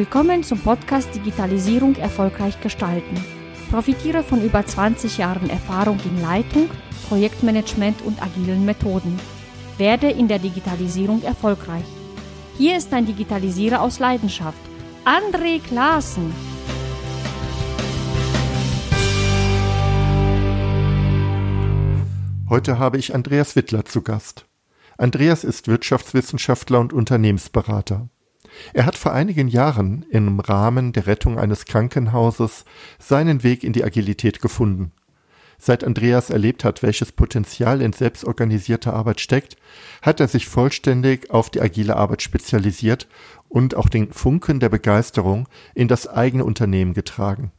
Willkommen zum Podcast Digitalisierung erfolgreich gestalten. Profitiere von über 20 Jahren Erfahrung in Leitung, Projektmanagement und agilen Methoden. Werde in der Digitalisierung erfolgreich. Hier ist ein Digitalisierer aus Leidenschaft, André Klaassen. Heute habe ich Andreas Wittler zu Gast. Andreas ist Wirtschaftswissenschaftler und Unternehmensberater. Er hat vor einigen Jahren im Rahmen der Rettung eines Krankenhauses seinen Weg in die Agilität gefunden. Seit Andreas erlebt hat, welches Potenzial in selbstorganisierter Arbeit steckt, hat er sich vollständig auf die agile Arbeit spezialisiert und auch den Funken der Begeisterung in das eigene Unternehmen getragen.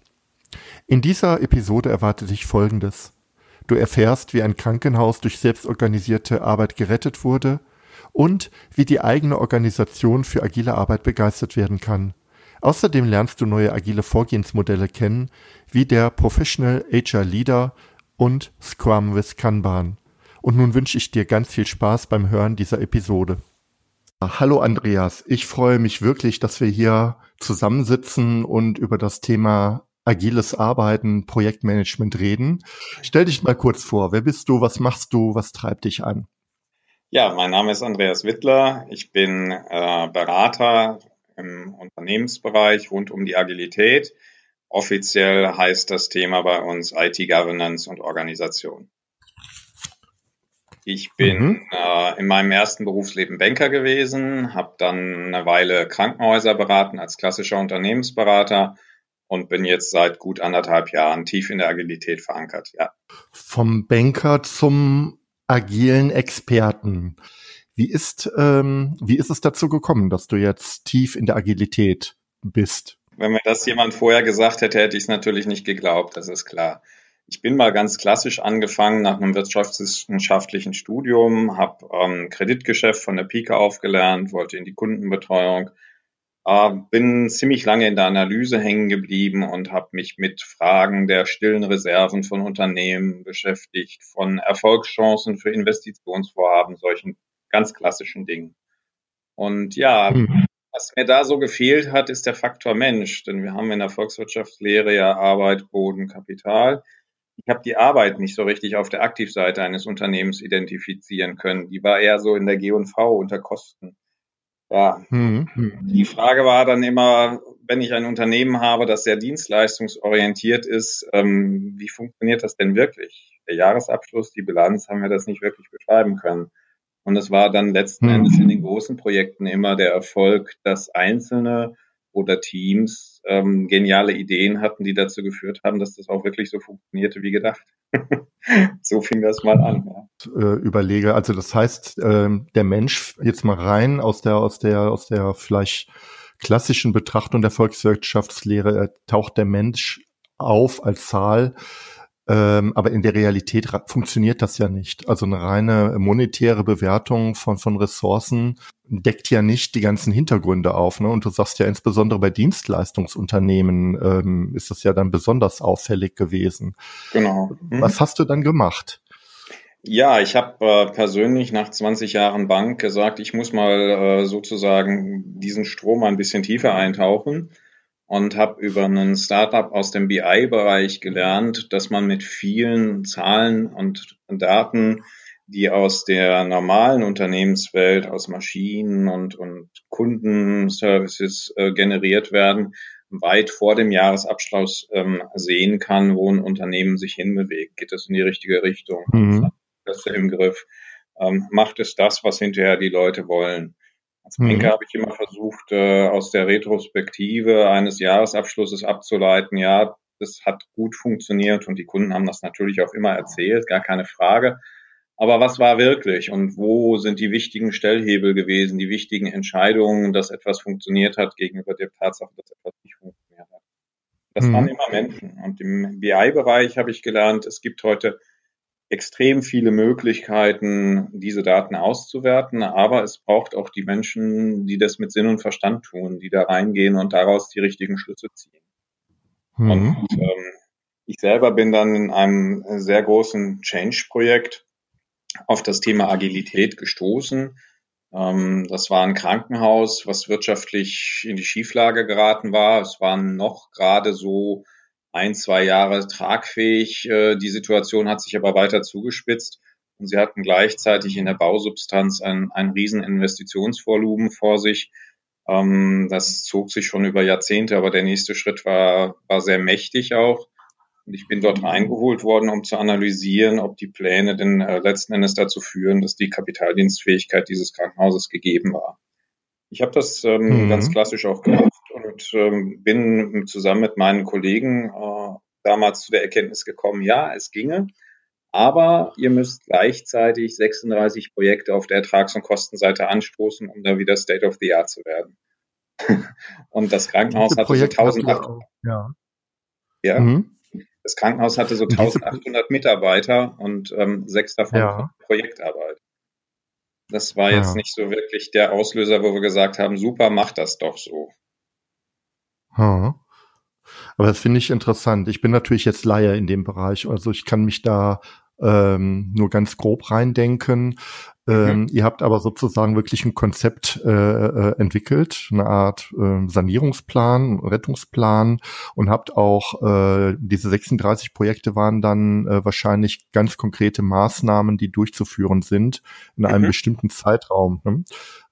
In dieser Episode erwartet dich Folgendes. Du erfährst, wie ein Krankenhaus durch selbstorganisierte Arbeit gerettet wurde und wie die eigene Organisation für agile Arbeit begeistert werden kann. Außerdem lernst du neue agile Vorgehensmodelle kennen, wie der Professional Agile Leader und Scrum with Kanban. Und nun wünsche ich dir ganz viel Spaß beim Hören dieser Episode. Hallo Andreas, ich freue mich wirklich, dass wir hier zusammensitzen und über das Thema agiles Arbeiten, Projektmanagement reden. Stell dich mal kurz vor. Wer bist du? Was machst du? Was treibt dich an? Ja, mein Name ist Andreas Wittler. Ich bin äh, Berater im Unternehmensbereich rund um die Agilität. Offiziell heißt das Thema bei uns IT Governance und Organisation. Ich bin mhm. äh, in meinem ersten Berufsleben Banker gewesen, habe dann eine Weile Krankenhäuser beraten als klassischer Unternehmensberater und bin jetzt seit gut anderthalb Jahren tief in der Agilität verankert, ja. Vom Banker zum agilen Experten. Wie ist, ähm, wie ist es dazu gekommen, dass du jetzt tief in der Agilität bist? Wenn mir das jemand vorher gesagt hätte, hätte ich es natürlich nicht geglaubt, das ist klar. Ich bin mal ganz klassisch angefangen nach einem wirtschaftswissenschaftlichen Studium, habe ähm, Kreditgeschäft von der Pike aufgelernt, wollte in die Kundenbetreuung, äh, bin ziemlich lange in der Analyse hängen geblieben und habe mich mit Fragen der stillen Reserven von Unternehmen beschäftigt, von Erfolgschancen für Investitionsvorhaben, solchen ganz klassischen Dingen. Und ja, mhm. was mir da so gefehlt hat, ist der Faktor Mensch, denn wir haben in der Volkswirtschaftslehre ja Arbeit, Boden, Kapital. Ich habe die Arbeit nicht so richtig auf der Aktivseite eines Unternehmens identifizieren können. Die war eher so in der G&V unter Kosten. Ja, hm, hm. die Frage war dann immer, wenn ich ein Unternehmen habe, das sehr dienstleistungsorientiert ist, ähm, wie funktioniert das denn wirklich? Der Jahresabschluss, die Bilanz haben wir das nicht wirklich beschreiben können. Und es war dann letzten hm. Endes in den großen Projekten immer der Erfolg, dass Einzelne oder Teams ähm, geniale Ideen hatten, die dazu geführt haben, dass das auch wirklich so funktionierte wie gedacht. so fing das mal an. Ja. Äh, überlege, also das heißt, ähm, der Mensch jetzt mal rein aus der, aus der, aus der vielleicht klassischen Betrachtung der Volkswirtschaftslehre taucht der Mensch auf als Zahl ähm, aber in der Realität funktioniert das ja nicht. Also eine reine monetäre Bewertung von, von Ressourcen deckt ja nicht die ganzen Hintergründe auf. Ne? Und du sagst ja insbesondere bei Dienstleistungsunternehmen ähm, ist das ja dann besonders auffällig gewesen. Genau. Mhm. Was hast du dann gemacht? Ja, ich habe äh, persönlich nach 20 Jahren Bank gesagt, ich muss mal äh, sozusagen diesen Strom ein bisschen tiefer eintauchen und habe über einen Startup aus dem BI-Bereich gelernt, dass man mit vielen Zahlen und Daten, die aus der normalen Unternehmenswelt, aus Maschinen und, und Kundenservices äh, generiert werden, weit vor dem Jahresabschluss ähm, sehen kann, wo ein Unternehmen sich hinbewegt. Geht es in die richtige Richtung? Mhm. Das im Griff. Ähm, macht es das, was hinterher die Leute wollen? Als Banker mhm. habe ich immer versucht, äh, aus der Retrospektive eines Jahresabschlusses abzuleiten, ja, das hat gut funktioniert und die Kunden haben das natürlich auch immer erzählt, gar keine Frage. Aber was war wirklich und wo sind die wichtigen Stellhebel gewesen, die wichtigen Entscheidungen, dass etwas funktioniert hat gegenüber der Tatsache, dass etwas nicht funktioniert hat? Das mhm. waren immer Menschen. Und im BI-Bereich habe ich gelernt, es gibt heute extrem viele Möglichkeiten, diese Daten auszuwerten, aber es braucht auch die Menschen, die das mit Sinn und Verstand tun, die da reingehen und daraus die richtigen Schlüsse ziehen. Mhm. Und ähm, ich selber bin dann in einem sehr großen Change-Projekt auf das Thema Agilität gestoßen. Ähm, das war ein Krankenhaus, was wirtschaftlich in die Schieflage geraten war. Es waren noch gerade so ein, zwei Jahre tragfähig. Äh, die Situation hat sich aber weiter zugespitzt. Und sie hatten gleichzeitig in der Bausubstanz ein, ein riesen Investitionsvolumen vor sich. Ähm, das zog sich schon über Jahrzehnte, aber der nächste Schritt war, war sehr mächtig auch. Und ich bin dort reingeholt worden, um zu analysieren, ob die Pläne denn äh, letzten Endes dazu führen, dass die Kapitaldienstfähigkeit dieses Krankenhauses gegeben war. Ich habe das ähm, mhm. ganz klassisch auch gemacht und ähm, bin zusammen mit meinen Kollegen äh, damals zu der Erkenntnis gekommen, ja, es ginge, aber ihr müsst gleichzeitig 36 Projekte auf der Ertrags- und Kostenseite anstoßen, um da wieder State of the Art zu werden. und das Krankenhaus hatte so 1800. Ja. ja. Mhm. Das Krankenhaus hatte so 1800 Mitarbeiter und ähm, sechs davon ja. Projektarbeit. Das war jetzt ja. nicht so wirklich der Auslöser, wo wir gesagt haben, super, mach das doch so. Hm. Aber das finde ich interessant. Ich bin natürlich jetzt Laie in dem Bereich, also ich kann mich da ähm, nur ganz grob reindenken. Ähm, mhm. Ihr habt aber sozusagen wirklich ein Konzept äh, äh, entwickelt, eine Art äh, Sanierungsplan, Rettungsplan und habt auch äh, diese 36 Projekte waren dann äh, wahrscheinlich ganz konkrete Maßnahmen, die durchzuführen sind in einem mhm. bestimmten Zeitraum, ne?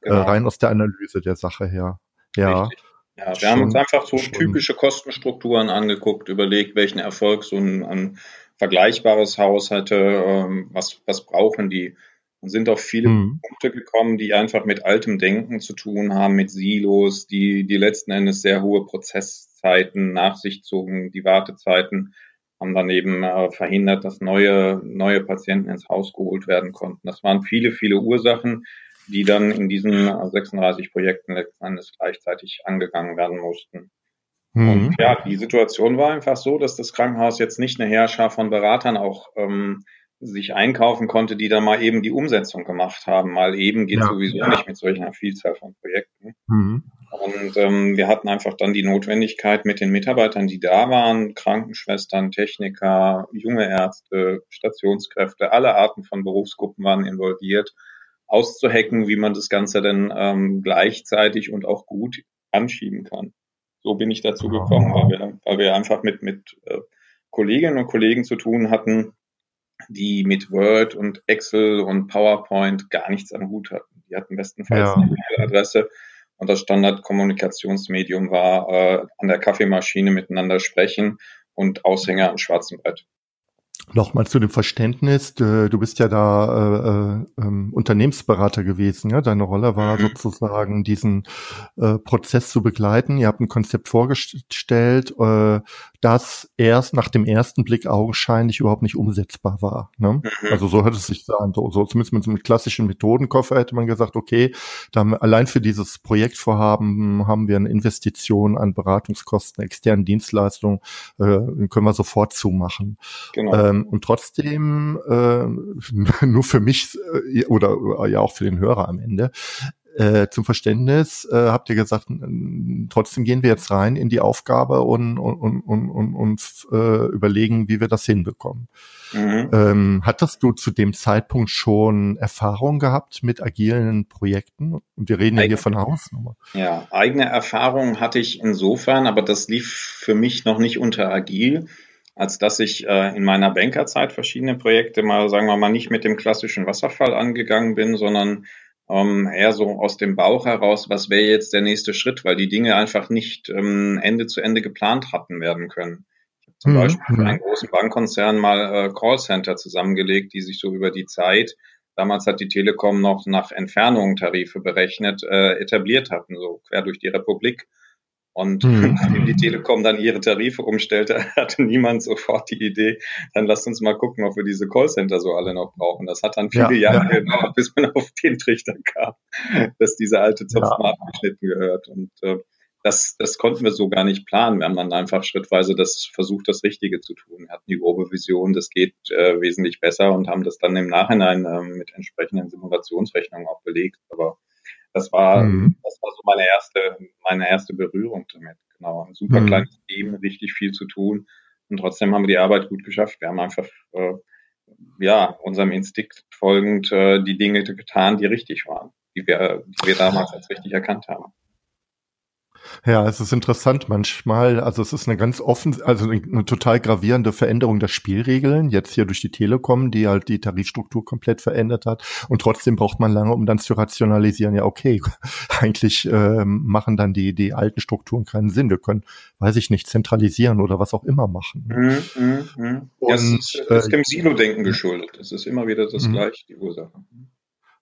Äh, genau. äh, rein aus der Analyse der Sache her. Ja. Richtig. Ja, wir haben uns einfach so typische Kostenstrukturen angeguckt, überlegt, welchen Erfolg so ein, ein vergleichbares Haus hatte, ähm, was, was brauchen die und sind auf viele mhm. Punkte gekommen, die einfach mit altem Denken zu tun haben, mit Silos, die, die letzten Endes sehr hohe Prozesszeiten nach sich zogen, die Wartezeiten haben dann eben äh, verhindert, dass neue, neue Patienten ins Haus geholt werden konnten. Das waren viele, viele Ursachen, die dann in diesen 36 Projekten letzten Endes gleichzeitig angegangen werden mussten. Mhm. Und ja, die Situation war einfach so, dass das Krankenhaus jetzt nicht eine Herrscher von Beratern auch ähm, sich einkaufen konnte, die da mal eben die Umsetzung gemacht haben. Mal eben geht ja, sowieso ja. nicht mit solch einer Vielzahl von Projekten. Mhm. Und ähm, wir hatten einfach dann die Notwendigkeit mit den Mitarbeitern, die da waren, Krankenschwestern, Techniker, junge Ärzte, Stationskräfte, alle Arten von Berufsgruppen waren involviert, auszuhacken, wie man das Ganze dann ähm, gleichzeitig und auch gut anschieben kann. So bin ich dazu gekommen, weil wir, weil wir einfach mit, mit äh, Kolleginnen und Kollegen zu tun hatten, die mit Word und Excel und PowerPoint gar nichts am Hut hatten. Die hatten bestenfalls ja. eine E-Mail-Adresse und das Standardkommunikationsmedium war äh, an der Kaffeemaschine miteinander sprechen und Aushänger am schwarzen Brett. Nochmal zu dem Verständnis, du, du bist ja da äh, äh, ähm, Unternehmensberater gewesen, ja? Deine Rolle war mhm. sozusagen, diesen äh, Prozess zu begleiten. Ihr habt ein Konzept vorgestellt, äh, das erst nach dem ersten Blick augenscheinlich überhaupt nicht umsetzbar war. Ne? Mhm. Also so hört es sich an. So, so zumindest mit, mit klassischen Methodenkoffer hätte man gesagt, okay, da haben allein für dieses Projektvorhaben haben wir eine Investition an Beratungskosten, externen Dienstleistungen, äh, können wir sofort zumachen. Genau. Ähm, und trotzdem, äh, nur für mich äh, oder äh, ja auch für den Hörer am Ende, äh, zum Verständnis habt ihr gesagt, trotzdem gehen wir jetzt rein in die Aufgabe und, und, und, und, und überlegen, wie wir das hinbekommen. Mhm. Ähm, hattest du zu dem Zeitpunkt schon Erfahrung gehabt mit agilen Projekten? Und wir reden ja hier von Hausnummer. Ja, eigene Erfahrung hatte ich insofern, aber das lief für mich noch nicht unter agil als dass ich äh, in meiner Bankerzeit verschiedene Projekte mal, sagen wir mal, nicht mit dem klassischen Wasserfall angegangen bin, sondern ähm, eher so aus dem Bauch heraus, was wäre jetzt der nächste Schritt, weil die Dinge einfach nicht ähm, Ende zu Ende geplant hatten werden können. Ich habe zum mhm. Beispiel für einen großen Bankkonzern mal äh, Callcenter zusammengelegt, die sich so über die Zeit, damals hat die Telekom noch nach Entfernungen Tarife berechnet, äh, etabliert hatten, so quer durch die Republik. Und mhm. nachdem die Telekom dann ihre Tarife umstellte, hatte niemand sofort die Idee, dann lasst uns mal gucken, ob wir diese Callcenter so alle noch brauchen. Das hat dann viele ja, Jahre ja. gedauert, bis man auf den Trichter kam, dass diese alte Zopf ja. abgeschnitten gehört. Und äh, das, das konnten wir so gar nicht planen. Wir haben dann einfach schrittweise das versucht, das Richtige zu tun. Wir hatten die grobe Vision, das geht äh, wesentlich besser und haben das dann im Nachhinein äh, mit entsprechenden Simulationsrechnungen auch belegt. Aber das war, mhm. das war so meine erste, meine erste Berührung damit. Genau. Ein super mhm. kleines Team, richtig viel zu tun. Und trotzdem haben wir die Arbeit gut geschafft. Wir haben einfach, äh, ja, unserem Instinkt folgend äh, die Dinge getan, die richtig waren, die wir, die wir damals als richtig erkannt haben. Ja, es ist interessant manchmal. Also es ist eine ganz offen, also eine, total gravierende Veränderung der Spielregeln. Jetzt hier durch die Telekom, die halt die Tarifstruktur komplett verändert hat. Und trotzdem braucht man lange, um dann zu rationalisieren. Ja, okay, eigentlich äh, machen dann die die alten Strukturen keinen Sinn. Wir können, weiß ich nicht, zentralisieren oder was auch immer machen. Mhm, mh, mh. Und, das ist, ist dem Silo-Denken geschuldet. Es ist immer wieder das mhm. Gleiche, die Ursache.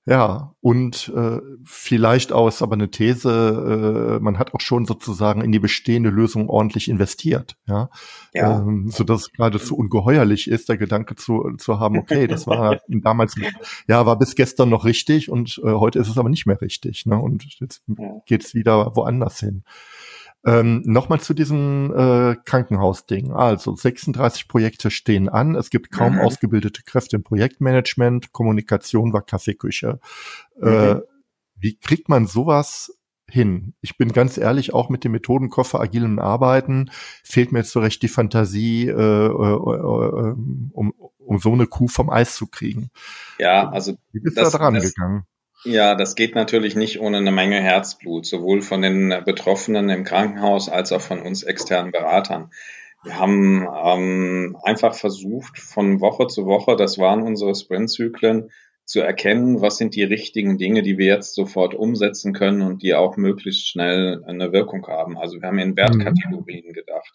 Ja, und äh, vielleicht auch, ist aber eine These, äh, man hat auch schon sozusagen in die bestehende Lösung ordentlich investiert, ja. ja. Ähm, so dass es geradezu ungeheuerlich ist, der Gedanke zu, zu haben, okay, das war damals, ja, war bis gestern noch richtig und äh, heute ist es aber nicht mehr richtig, ne? Und jetzt ja. geht's wieder woanders hin. Ähm, Nochmal zu diesem äh, Krankenhausding. Also 36 Projekte stehen an. Es gibt kaum mhm. ausgebildete Kräfte im Projektmanagement. Kommunikation war Kaffeeküche. Äh, mhm. Äh, wie kriegt man sowas hin? Ich bin ganz ehrlich, auch mit dem Methodenkoffer agilem Arbeiten fehlt mir jetzt so recht die Fantasie, äh, äh, äh, um, um so eine Kuh vom Eis zu kriegen. Ja, also wie bist du da dran das, gegangen? Ja, das geht natürlich nicht ohne eine Menge Herzblut, sowohl von den Betroffenen im Krankenhaus als auch von uns externen Beratern. Wir haben ähm, einfach versucht, von Woche zu Woche, das waren unsere Sprintzyklen, zu erkennen, was sind die richtigen Dinge, die wir jetzt sofort umsetzen können und die auch möglichst schnell eine Wirkung haben. Also wir haben in Wertkategorien mhm. gedacht.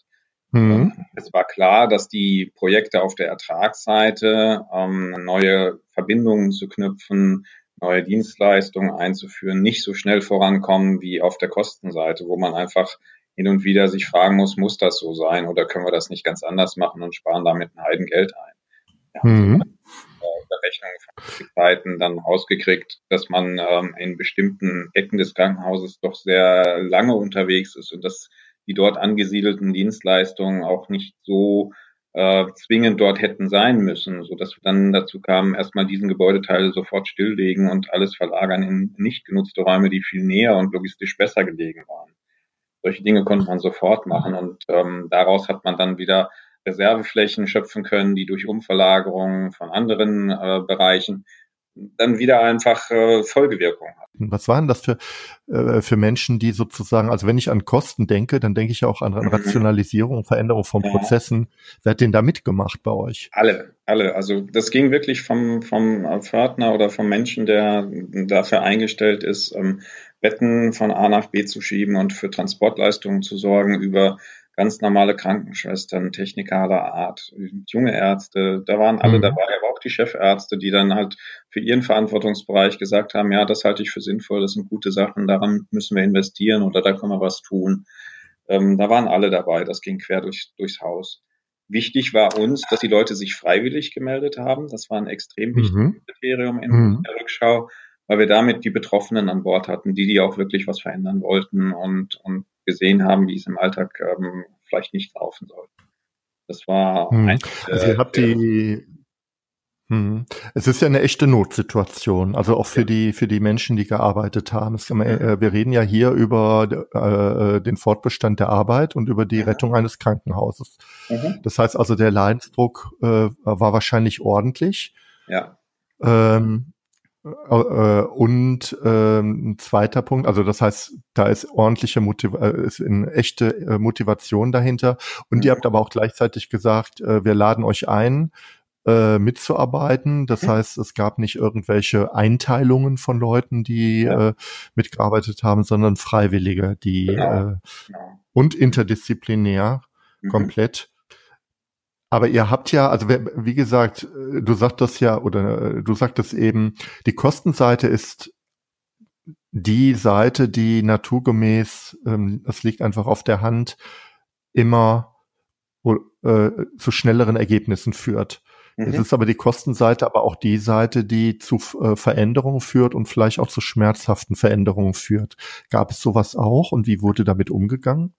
Mhm. Es war klar, dass die Projekte auf der Ertragsseite ähm, neue Verbindungen zu knüpfen, neue Dienstleistungen einzuführen, nicht so schnell vorankommen wie auf der Kostenseite, wo man einfach hin und wieder sich fragen muss, muss das so sein oder können wir das nicht ganz anders machen und sparen damit ein Heidengeld ein. Ja, mhm. also Berechnungen von Zeiten dann rausgekriegt, dass man ähm, in bestimmten Ecken des Krankenhauses doch sehr lange unterwegs ist und dass die dort angesiedelten Dienstleistungen auch nicht so äh, zwingend dort hätten sein müssen, so dass wir dann dazu kamen, erstmal diesen Gebäudeteil sofort stilllegen und alles verlagern in nicht genutzte Räume, die viel näher und logistisch besser gelegen waren. Solche Dinge konnte man sofort machen und ähm, daraus hat man dann wieder Reserveflächen schöpfen können, die durch Umverlagerungen von anderen äh, Bereichen dann wieder einfach äh, Folgewirkung hat. Was waren das für, äh, für Menschen, die sozusagen, also wenn ich an Kosten denke, dann denke ich ja auch an, an mhm. Rationalisierung, Veränderung von ja. Prozessen. Wer hat denn da mitgemacht bei euch? Alle, alle. Also das ging wirklich vom, vom Pförtner oder vom Menschen, der dafür eingestellt ist, ähm, Betten von A nach B zu schieben und für Transportleistungen zu sorgen, über ganz normale Krankenschwestern, Techniker aller Art, junge Ärzte, da waren alle mhm. dabei, aber auch die Chefärzte, die dann halt für ihren Verantwortungsbereich gesagt haben, ja, das halte ich für sinnvoll, das sind gute Sachen, daran müssen wir investieren oder da können wir was tun. Ähm, da waren alle dabei, das ging quer durch, durchs Haus. Wichtig war uns, dass die Leute sich freiwillig gemeldet haben. Das war ein extrem wichtiges mhm. Kriterium in mhm. der Rückschau, weil wir damit die Betroffenen an Bord hatten, die, die auch wirklich was verändern wollten und, und gesehen haben, wie es im Alltag ähm, vielleicht nicht laufen soll. Das war hm. ein, also ihr habt die hm. Es ist ja eine echte Notsituation, also auch für ja. die für die Menschen, die gearbeitet haben. Es, äh, wir reden ja hier über äh, den Fortbestand der Arbeit und über die ja. Rettung eines Krankenhauses. Mhm. Das heißt also, der Leidensdruck äh, war wahrscheinlich ordentlich. Ja. Ähm, äh, äh, und ähm, ein zweiter Punkt, also das heißt, da ist ordentliche Motiv äh, ist eine echte Motivation dahinter. Und mhm. ihr habt aber auch gleichzeitig gesagt, wir laden euch ein, mitzuarbeiten. Das mhm. heißt, es gab nicht irgendwelche Einteilungen von Leuten, die ja. äh, mitgearbeitet haben, sondern Freiwillige, die genau. Äh, genau. und interdisziplinär mhm. komplett. Aber ihr habt ja, also wie gesagt, du sagtest ja, oder du sagtest eben, die Kostenseite ist die Seite, die naturgemäß, ähm, das liegt einfach auf der Hand, immer äh, zu schnelleren Ergebnissen führt. Mhm. Es ist aber die Kostenseite, aber auch die Seite, die zu äh, Veränderungen führt und vielleicht auch zu schmerzhaften Veränderungen führt. Gab es sowas auch und wie wurde damit umgegangen?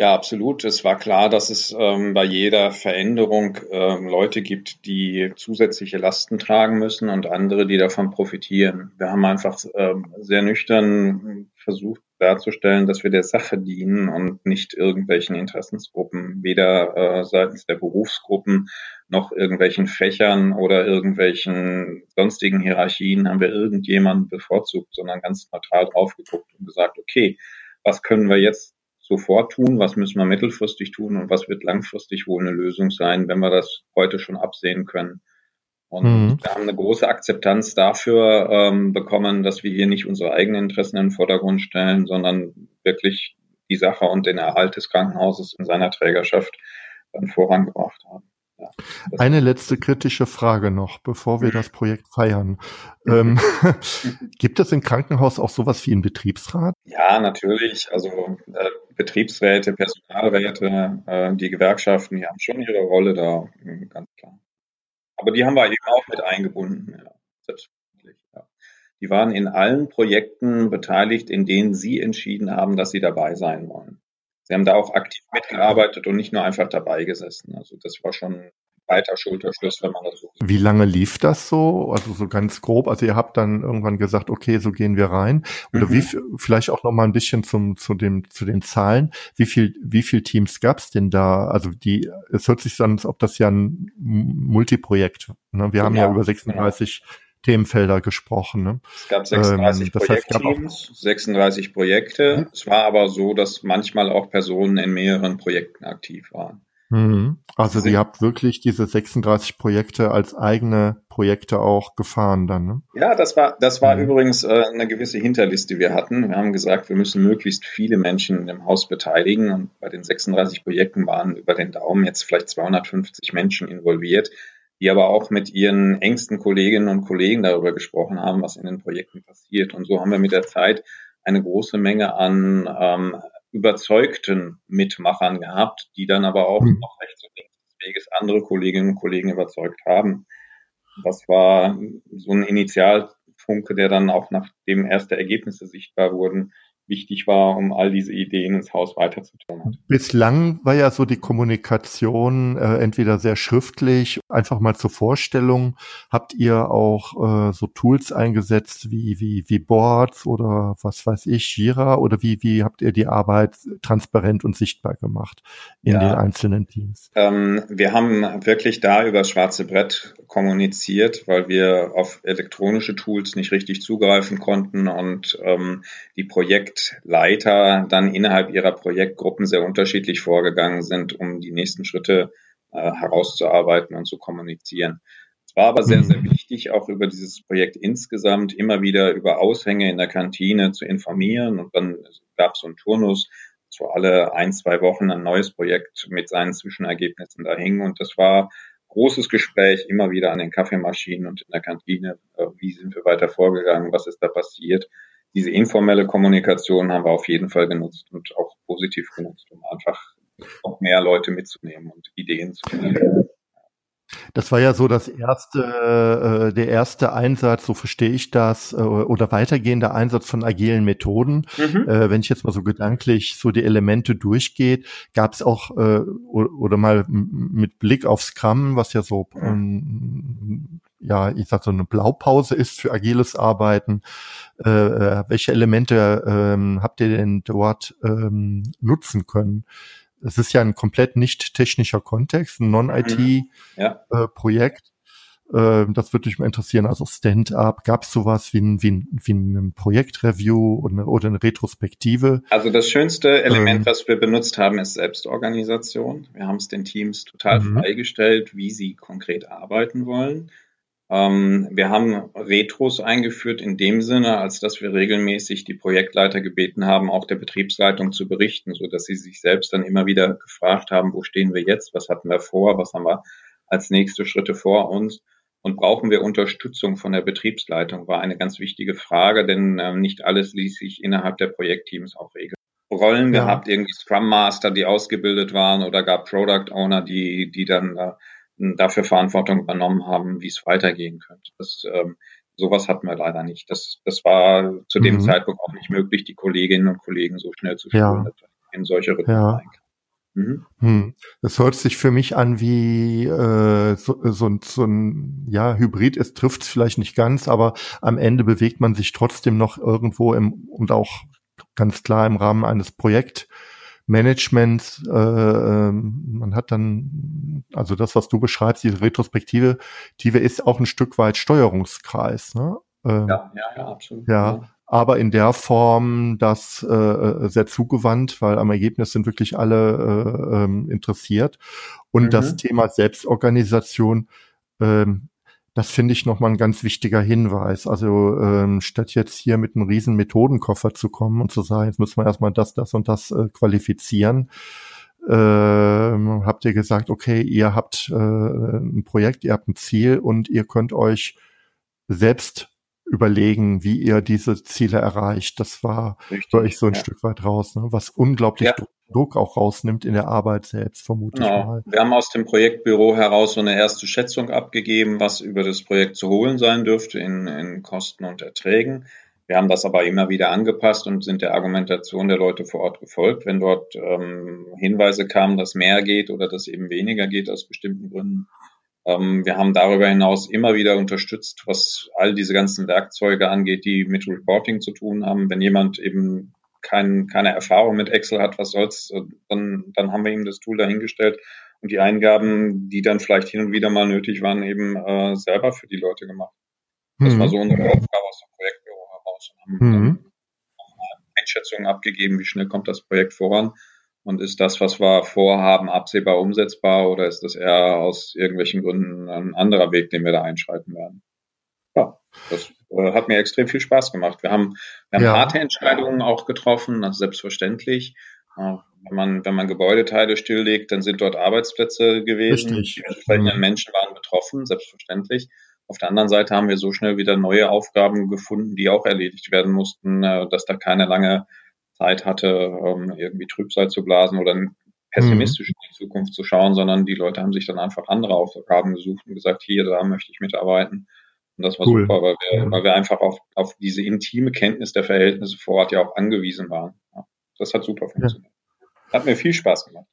Ja, absolut. Es war klar, dass es ähm, bei jeder Veränderung ähm, Leute gibt, die zusätzliche Lasten tragen müssen und andere, die davon profitieren. Wir haben einfach ähm, sehr nüchtern versucht darzustellen, dass wir der Sache dienen und nicht irgendwelchen Interessensgruppen, weder äh, seitens der Berufsgruppen noch irgendwelchen Fächern oder irgendwelchen sonstigen Hierarchien haben wir irgendjemanden bevorzugt, sondern ganz neutral drauf geguckt und gesagt, okay, was können wir jetzt sofort tun, was müssen wir mittelfristig tun und was wird langfristig wohl eine Lösung sein, wenn wir das heute schon absehen können. Und mhm. wir haben eine große Akzeptanz dafür ähm, bekommen, dass wir hier nicht unsere eigenen Interessen in den Vordergrund stellen, sondern wirklich die Sache und den Erhalt des Krankenhauses in seiner Trägerschaft dann vorangebracht haben. Ja, Eine letzte kritische Frage noch, bevor wir das Projekt feiern. Ähm, gibt es im Krankenhaus auch sowas wie einen Betriebsrat? Ja, natürlich. Also äh, Betriebsräte, Personalräte, äh, die Gewerkschaften, die haben schon ihre Rolle da, ganz klar. Aber die haben wir eben auch mit eingebunden, ja, selbstverständlich. Ja. Die waren in allen Projekten beteiligt, in denen sie entschieden haben, dass sie dabei sein wollen. Sie haben da auch aktiv mitgearbeitet und nicht nur einfach dabei gesessen. Also das war schon weiter Schulterschluss, wenn man das so. Wie lange lief das so? Also so ganz grob. Also ihr habt dann irgendwann gesagt, okay, so gehen wir rein. Oder mhm. wie vielleicht auch noch mal ein bisschen zum zu dem zu den Zahlen. Wie viel wie viel Teams gab's denn da? Also die es hört sich so an, als ob das ja ein Multiprojekt. Ne? Wir haben ja, ja über 36 genau. Themenfelder gesprochen. Ne? Es gab 36 ähm, Projektteams, 36 Projekte. Mhm. Es war aber so, dass manchmal auch Personen in mehreren Projekten aktiv waren. Mhm. Also ihr habt wirklich diese 36 Projekte als eigene Projekte auch gefahren dann, ne? Ja, das war, das war mhm. übrigens äh, eine gewisse Hinterliste, die wir hatten. Wir haben gesagt, wir müssen möglichst viele Menschen im Haus beteiligen und bei den 36 Projekten waren über den Daumen jetzt vielleicht 250 Menschen involviert, die aber auch mit ihren engsten Kolleginnen und Kollegen darüber gesprochen haben, was in den Projekten passiert. Und so haben wir mit der Zeit eine große Menge an ähm, überzeugten Mitmachern gehabt, die dann aber auch mhm. noch rechts und links des Weges andere Kolleginnen und Kollegen überzeugt haben. Das war so ein Initialfunke, der dann auch nachdem erste Ergebnisse sichtbar wurden, wichtig war, um all diese Ideen ins Haus weiterzutun. Bislang war ja so die Kommunikation äh, entweder sehr schriftlich, einfach mal zur Vorstellung. Habt ihr auch äh, so Tools eingesetzt wie, wie, wie Boards oder was weiß ich, Jira oder wie, wie habt ihr die Arbeit transparent und sichtbar gemacht in ja. den einzelnen Teams? Ähm, wir haben wirklich da über das schwarze Brett kommuniziert, weil wir auf elektronische Tools nicht richtig zugreifen konnten und ähm, die Projekt Projektleiter dann innerhalb ihrer Projektgruppen sehr unterschiedlich vorgegangen sind, um die nächsten Schritte äh, herauszuarbeiten und zu kommunizieren. Es war aber sehr, sehr wichtig, auch über dieses Projekt insgesamt immer wieder über Aushänge in der Kantine zu informieren. Und dann gab es so einen Turnus, so alle ein, zwei Wochen ein neues Projekt mit seinen Zwischenergebnissen da hing. Und das war großes Gespräch immer wieder an den Kaffeemaschinen und in der Kantine. Äh, wie sind wir weiter vorgegangen? Was ist da passiert? Diese informelle Kommunikation haben wir auf jeden Fall genutzt und auch positiv genutzt, um einfach noch mehr Leute mitzunehmen und Ideen zu finden. Das war ja so das erste, äh, der erste Einsatz, so verstehe ich das, äh, oder weitergehender Einsatz von agilen Methoden. Mhm. Äh, wenn ich jetzt mal so gedanklich so die Elemente durchgeht, gab es auch äh, oder mal mit Blick auf Scrum, was ja so ähm, ja, ich sag so eine Blaupause ist für agiles Arbeiten. Äh, äh, welche Elemente ähm, habt ihr denn dort ähm, nutzen können? Es ist ja ein komplett nicht technischer Kontext, ein Non-IT-Projekt. Mhm. Ja. Äh, das würde mich mal interessieren. Also Stand-up, gab es sowas wie ein, wie ein, wie ein Projektreview oder eine, oder eine Retrospektive? Also das schönste Element, ähm, was wir benutzt haben, ist Selbstorganisation. Wir haben es den Teams total mhm. freigestellt, wie sie konkret arbeiten wollen. Ähm, wir haben Retros eingeführt in dem Sinne, als dass wir regelmäßig die Projektleiter gebeten haben, auch der Betriebsleitung zu berichten, so dass sie sich selbst dann immer wieder gefragt haben, wo stehen wir jetzt, was hatten wir vor, was haben wir als nächste Schritte vor uns und brauchen wir Unterstützung von der Betriebsleitung, war eine ganz wichtige Frage, denn äh, nicht alles ließ sich innerhalb der Projektteams auch regeln. Rollen ja. gehabt, irgendwie Scrum Master, die ausgebildet waren oder gar Product Owner, die, die dann äh, dafür Verantwortung übernommen haben, wie es weitergehen könnte. Das, ähm, sowas hatten wir leider nicht. Das, das war zu dem mhm. Zeitpunkt auch nicht möglich, die Kolleginnen und Kollegen so schnell zu schulen, ja. in solche Rhythmen ja. Mhm. Hm. Das hört sich für mich an wie äh, so, so, so ein ja Hybrid. Es trifft es vielleicht nicht ganz, aber am Ende bewegt man sich trotzdem noch irgendwo im und auch ganz klar im Rahmen eines Projekts Management, äh, ähm, man hat dann, also das, was du beschreibst, diese Retrospektive, die ist auch ein Stück weit Steuerungskreis. Ne? Ähm, ja, ja, ja, absolut. Ja, aber in der Form, das äh, äh, sehr zugewandt, weil am Ergebnis sind wirklich alle äh, ähm, interessiert. Und mhm. das Thema Selbstorganisation, ähm, das finde ich nochmal ein ganz wichtiger Hinweis. Also ähm, statt jetzt hier mit einem riesen Methodenkoffer zu kommen und zu sagen, jetzt müssen wir erstmal das, das und das äh, qualifizieren, ähm, habt ihr gesagt, okay, ihr habt äh, ein Projekt, ihr habt ein Ziel und ihr könnt euch selbst überlegen, wie ihr diese Ziele erreicht. Das war Richtig, für euch so ein ja. Stück weit raus, ne? was unglaublich ja. Druck auch rausnimmt in der Arbeit selbst, vermute genau. ich mal. Wir haben aus dem Projektbüro heraus so eine erste Schätzung abgegeben, was über das Projekt zu holen sein dürfte in, in Kosten und Erträgen. Wir haben das aber immer wieder angepasst und sind der Argumentation der Leute vor Ort gefolgt. Wenn dort ähm, Hinweise kamen, dass mehr geht oder dass eben weniger geht aus bestimmten Gründen, wir haben darüber hinaus immer wieder unterstützt, was all diese ganzen Werkzeuge angeht, die mit Reporting zu tun haben. Wenn jemand eben kein, keine Erfahrung mit Excel hat, was soll's, äh, dann, dann haben wir ihm das Tool dahingestellt und die Eingaben, die dann vielleicht hin und wieder mal nötig waren, eben äh, selber für die Leute gemacht. Das mhm. war so unsere Aufgabe aus dem Projektbüro heraus und haben mhm. Einschätzungen abgegeben, wie schnell kommt das Projekt voran und ist das, was wir vorhaben, absehbar umsetzbar oder ist das eher aus irgendwelchen Gründen ein anderer Weg, den wir da einschreiten werden? Ja, das äh, hat mir extrem viel Spaß gemacht. Wir haben, wir haben ja. harte Entscheidungen auch getroffen, also selbstverständlich. Äh, wenn man, wenn man Gebäudeteile stilllegt, dann sind dort Arbeitsplätze gewesen. Richtig. Die entsprechenden mhm. Menschen waren betroffen, selbstverständlich. Auf der anderen Seite haben wir so schnell wieder neue Aufgaben gefunden, die auch erledigt werden mussten, äh, dass da keine lange Zeit hatte, ähm, irgendwie Trübsal zu blasen oder pessimistisch mhm. in die Zukunft zu schauen, sondern die Leute haben sich dann einfach andere Aufgaben gesucht und gesagt, hier, da möchte ich mitarbeiten. Und das war cool. super, weil wir, weil wir einfach auf, auf diese intime Kenntnis der Verhältnisse vor Ort ja auch angewiesen waren. Das hat super funktioniert. Ja. Hat mir viel Spaß gemacht.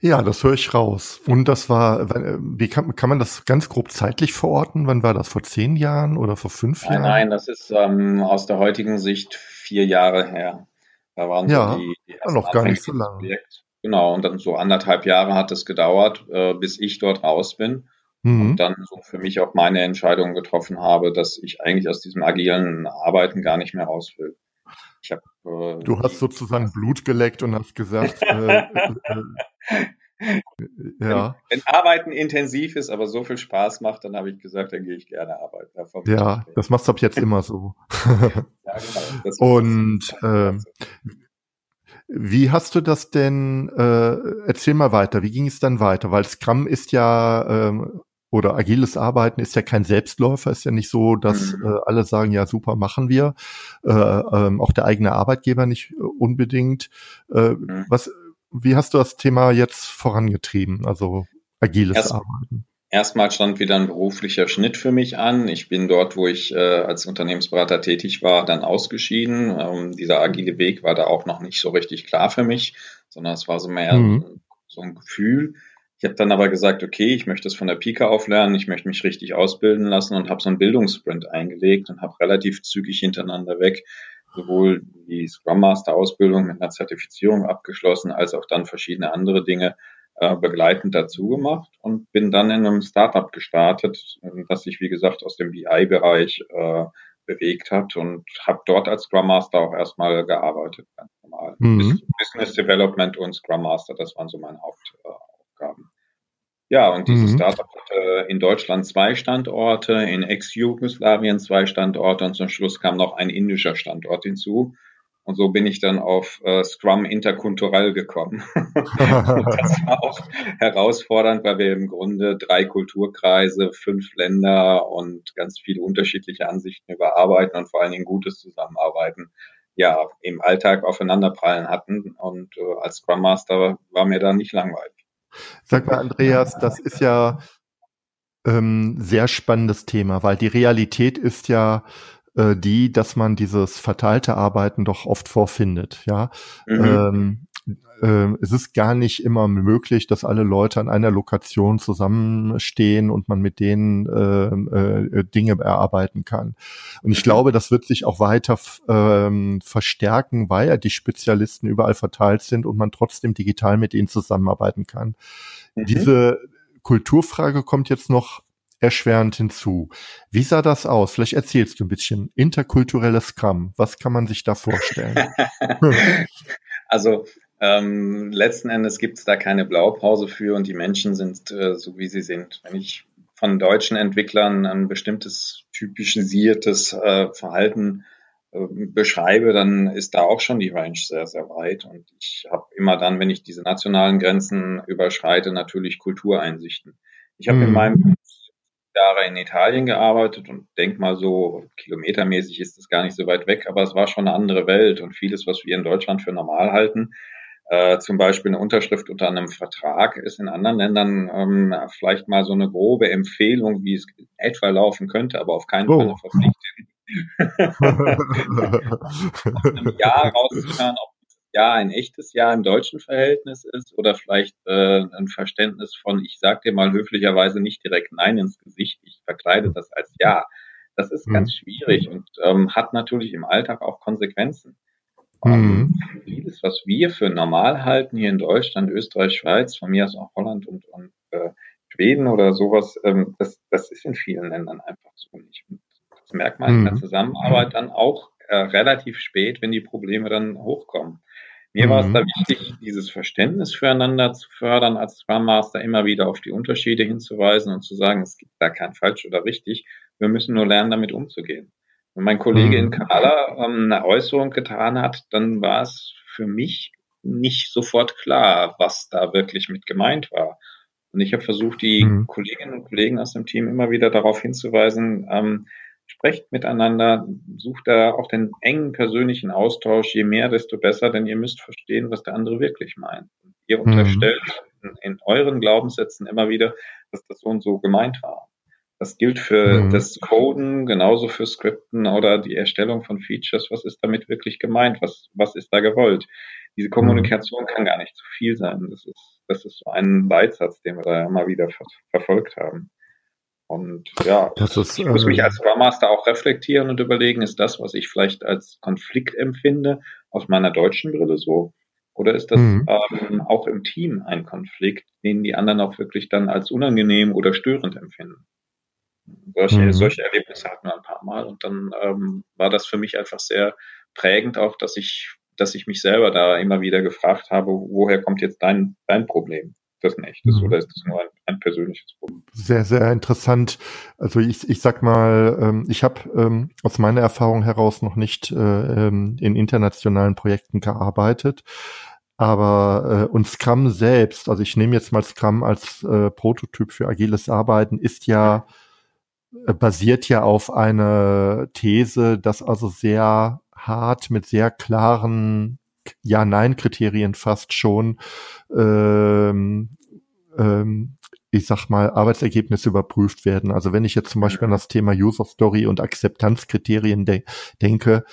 Ja, das höre ich raus. Und das war, wie kann, kann man das ganz grob zeitlich verorten? Wann war das? Vor zehn Jahren oder vor fünf nein, Jahren? Nein, das ist ähm, aus der heutigen Sicht vier Jahre her. Da waren ja, so die, die noch gar nicht so lange. Projekt. Genau, und dann so anderthalb Jahre hat es gedauert, äh, bis ich dort raus bin. Mhm. Und dann so für mich auch meine Entscheidung getroffen habe, dass ich eigentlich aus diesem agilen Arbeiten gar nicht mehr raus will. Ich hab, äh, du hast sozusagen Blut geleckt und hast gesagt, äh, äh, äh ja. Wenn, wenn, Arbeiten intensiv ist, aber so viel Spaß macht, dann habe ich gesagt, dann gehe ich gerne arbeiten. Ja, das machst du ab jetzt immer so. ja, genau. Und äh, wie hast du das denn, äh, erzähl mal weiter, wie ging es dann weiter? Weil Scrum ist ja, äh, oder agiles Arbeiten ist ja kein Selbstläufer, ist ja nicht so, dass mhm. äh, alle sagen, ja super, machen wir. Äh, ähm, auch der eigene Arbeitgeber nicht äh, unbedingt. Äh, mhm. Was wie hast du das Thema jetzt vorangetrieben, also agiles Erst, Arbeiten? Erstmal stand wieder ein beruflicher Schnitt für mich an. Ich bin dort, wo ich äh, als Unternehmensberater tätig war, dann ausgeschieden. Ähm, dieser agile Weg war da auch noch nicht so richtig klar für mich, sondern es war so mehr mhm. so ein Gefühl. Ich habe dann aber gesagt, okay, ich möchte es von der Pika auflernen, ich möchte mich richtig ausbilden lassen und habe so einen Bildungssprint eingelegt und habe relativ zügig hintereinander weg sowohl die Scrum Master Ausbildung mit einer Zertifizierung abgeschlossen, als auch dann verschiedene andere Dinge äh, begleitend dazu gemacht und bin dann in einem Startup gestartet, das sich wie gesagt aus dem BI-Bereich äh, bewegt hat und habe dort als Scrum Master auch erstmal gearbeitet, ganz normal. Mhm. Business Development und Scrum Master, das waren so meine Hauptaufgaben. Ja, und dieses mhm. Startup hatte in Deutschland zwei Standorte, in Ex-Jugoslawien zwei Standorte und zum Schluss kam noch ein indischer Standort hinzu. Und so bin ich dann auf äh, Scrum interkulturell gekommen. das war auch herausfordernd, weil wir im Grunde drei Kulturkreise, fünf Länder und ganz viele unterschiedliche Ansichten über Arbeiten und vor allen Dingen gutes Zusammenarbeiten ja im Alltag aufeinanderprallen hatten. Und äh, als Scrum Master war mir da nicht langweilig. Sag mal, Andreas, das ist ja ähm, sehr spannendes Thema, weil die Realität ist ja äh, die, dass man dieses verteilte Arbeiten doch oft vorfindet, ja. Mhm. Ähm, äh, es ist gar nicht immer möglich, dass alle Leute an einer Lokation zusammenstehen und man mit denen äh, äh, Dinge erarbeiten kann. Und ich mhm. glaube, das wird sich auch weiter äh, verstärken, weil ja die Spezialisten überall verteilt sind und man trotzdem digital mit ihnen zusammenarbeiten kann. Mhm. Diese Kulturfrage kommt jetzt noch erschwerend hinzu. Wie sah das aus? Vielleicht erzählst du ein bisschen. Interkulturelles Scrum. Was kann man sich da vorstellen? also ähm, letzten Endes gibt es da keine Blaupause für und die Menschen sind äh, so, wie sie sind. Wenn ich von deutschen Entwicklern ein bestimmtes typisiertes äh, Verhalten äh, beschreibe, dann ist da auch schon die Range sehr, sehr weit. Und ich habe immer dann, wenn ich diese nationalen Grenzen überschreite, natürlich Kultureinsichten. Ich habe mhm. in meinem Jahre in Italien gearbeitet und denk mal so, kilometermäßig ist es gar nicht so weit weg, aber es war schon eine andere Welt und vieles, was wir in Deutschland für normal halten, äh, zum Beispiel eine Unterschrift unter einem Vertrag ist in anderen Ländern ähm, vielleicht mal so eine grobe Empfehlung, wie es etwa laufen könnte, aber auf keinen oh. Fall eine Verpflichtung. Jahr rauszuhören, ob ja ein echtes Ja im deutschen Verhältnis ist oder vielleicht äh, ein Verständnis von, ich sag dir mal höflicherweise nicht direkt Nein ins Gesicht, ich verkleide das als Ja. Das ist ganz schwierig und ähm, hat natürlich im Alltag auch Konsequenzen. Mhm. Vieles, was wir für normal halten hier in Deutschland, Österreich, Schweiz, von mir aus auch Holland und, und äh, Schweden oder sowas, ähm, das, das ist in vielen Ländern einfach so nicht. Und das merkt man mhm. in der mhm. Zusammenarbeit dann auch äh, relativ spät, wenn die Probleme dann hochkommen. Mir mhm. war es mhm. da wichtig, dieses Verständnis füreinander zu fördern, als Scrum Master immer wieder auf die Unterschiede hinzuweisen und zu sagen, es gibt da kein falsch oder richtig. Wir müssen nur lernen, damit umzugehen. Wenn mein Kollege in mhm. Kala ähm, eine Äußerung getan hat, dann war es für mich nicht sofort klar, was da wirklich mit gemeint war. Und ich habe versucht, die mhm. Kolleginnen und Kollegen aus dem Team immer wieder darauf hinzuweisen, ähm, sprecht miteinander, sucht da auch den engen persönlichen Austausch, je mehr, desto besser, denn ihr müsst verstehen, was der andere wirklich meint. Und ihr mhm. unterstellt in, in euren Glaubenssätzen immer wieder, dass das so und so gemeint war. Das gilt für mhm. das Coden, genauso für Skripten oder die Erstellung von Features. Was ist damit wirklich gemeint? Was, was ist da gewollt? Diese mhm. Kommunikation mhm. kann gar nicht zu viel sein. Das ist, das ist so ein Leitsatz, den wir da immer wieder ver verfolgt haben. Und ja, das ist, ich muss mich ähm, als Scrum Master auch reflektieren und überlegen, ist das, was ich vielleicht als Konflikt empfinde, aus meiner deutschen Brille so? Oder ist das mhm. ähm, auch im Team ein Konflikt, den die anderen auch wirklich dann als unangenehm oder störend empfinden? Solche, mhm. solche Erlebnisse hatten wir ein paar Mal und dann ähm, war das für mich einfach sehr prägend auch, dass ich, dass ich mich selber da immer wieder gefragt habe, woher kommt jetzt dein, dein Problem? Ist das ein echtes mhm. oder ist das nur ein, ein, persönliches Problem? Sehr, sehr interessant. Also ich, ich sag mal, ähm, ich habe ähm, aus meiner Erfahrung heraus noch nicht äh, ähm, in internationalen Projekten gearbeitet. Aber äh, und Scrum selbst, also ich nehme jetzt mal Scrum als äh, Prototyp für agiles Arbeiten, ist ja äh, basiert ja auf einer These, dass also sehr hart mit sehr klaren Ja-Nein-Kriterien fast schon, ähm, ähm, ich sag mal, Arbeitsergebnisse überprüft werden. Also wenn ich jetzt zum Beispiel an das Thema User Story und Akzeptanzkriterien de denke,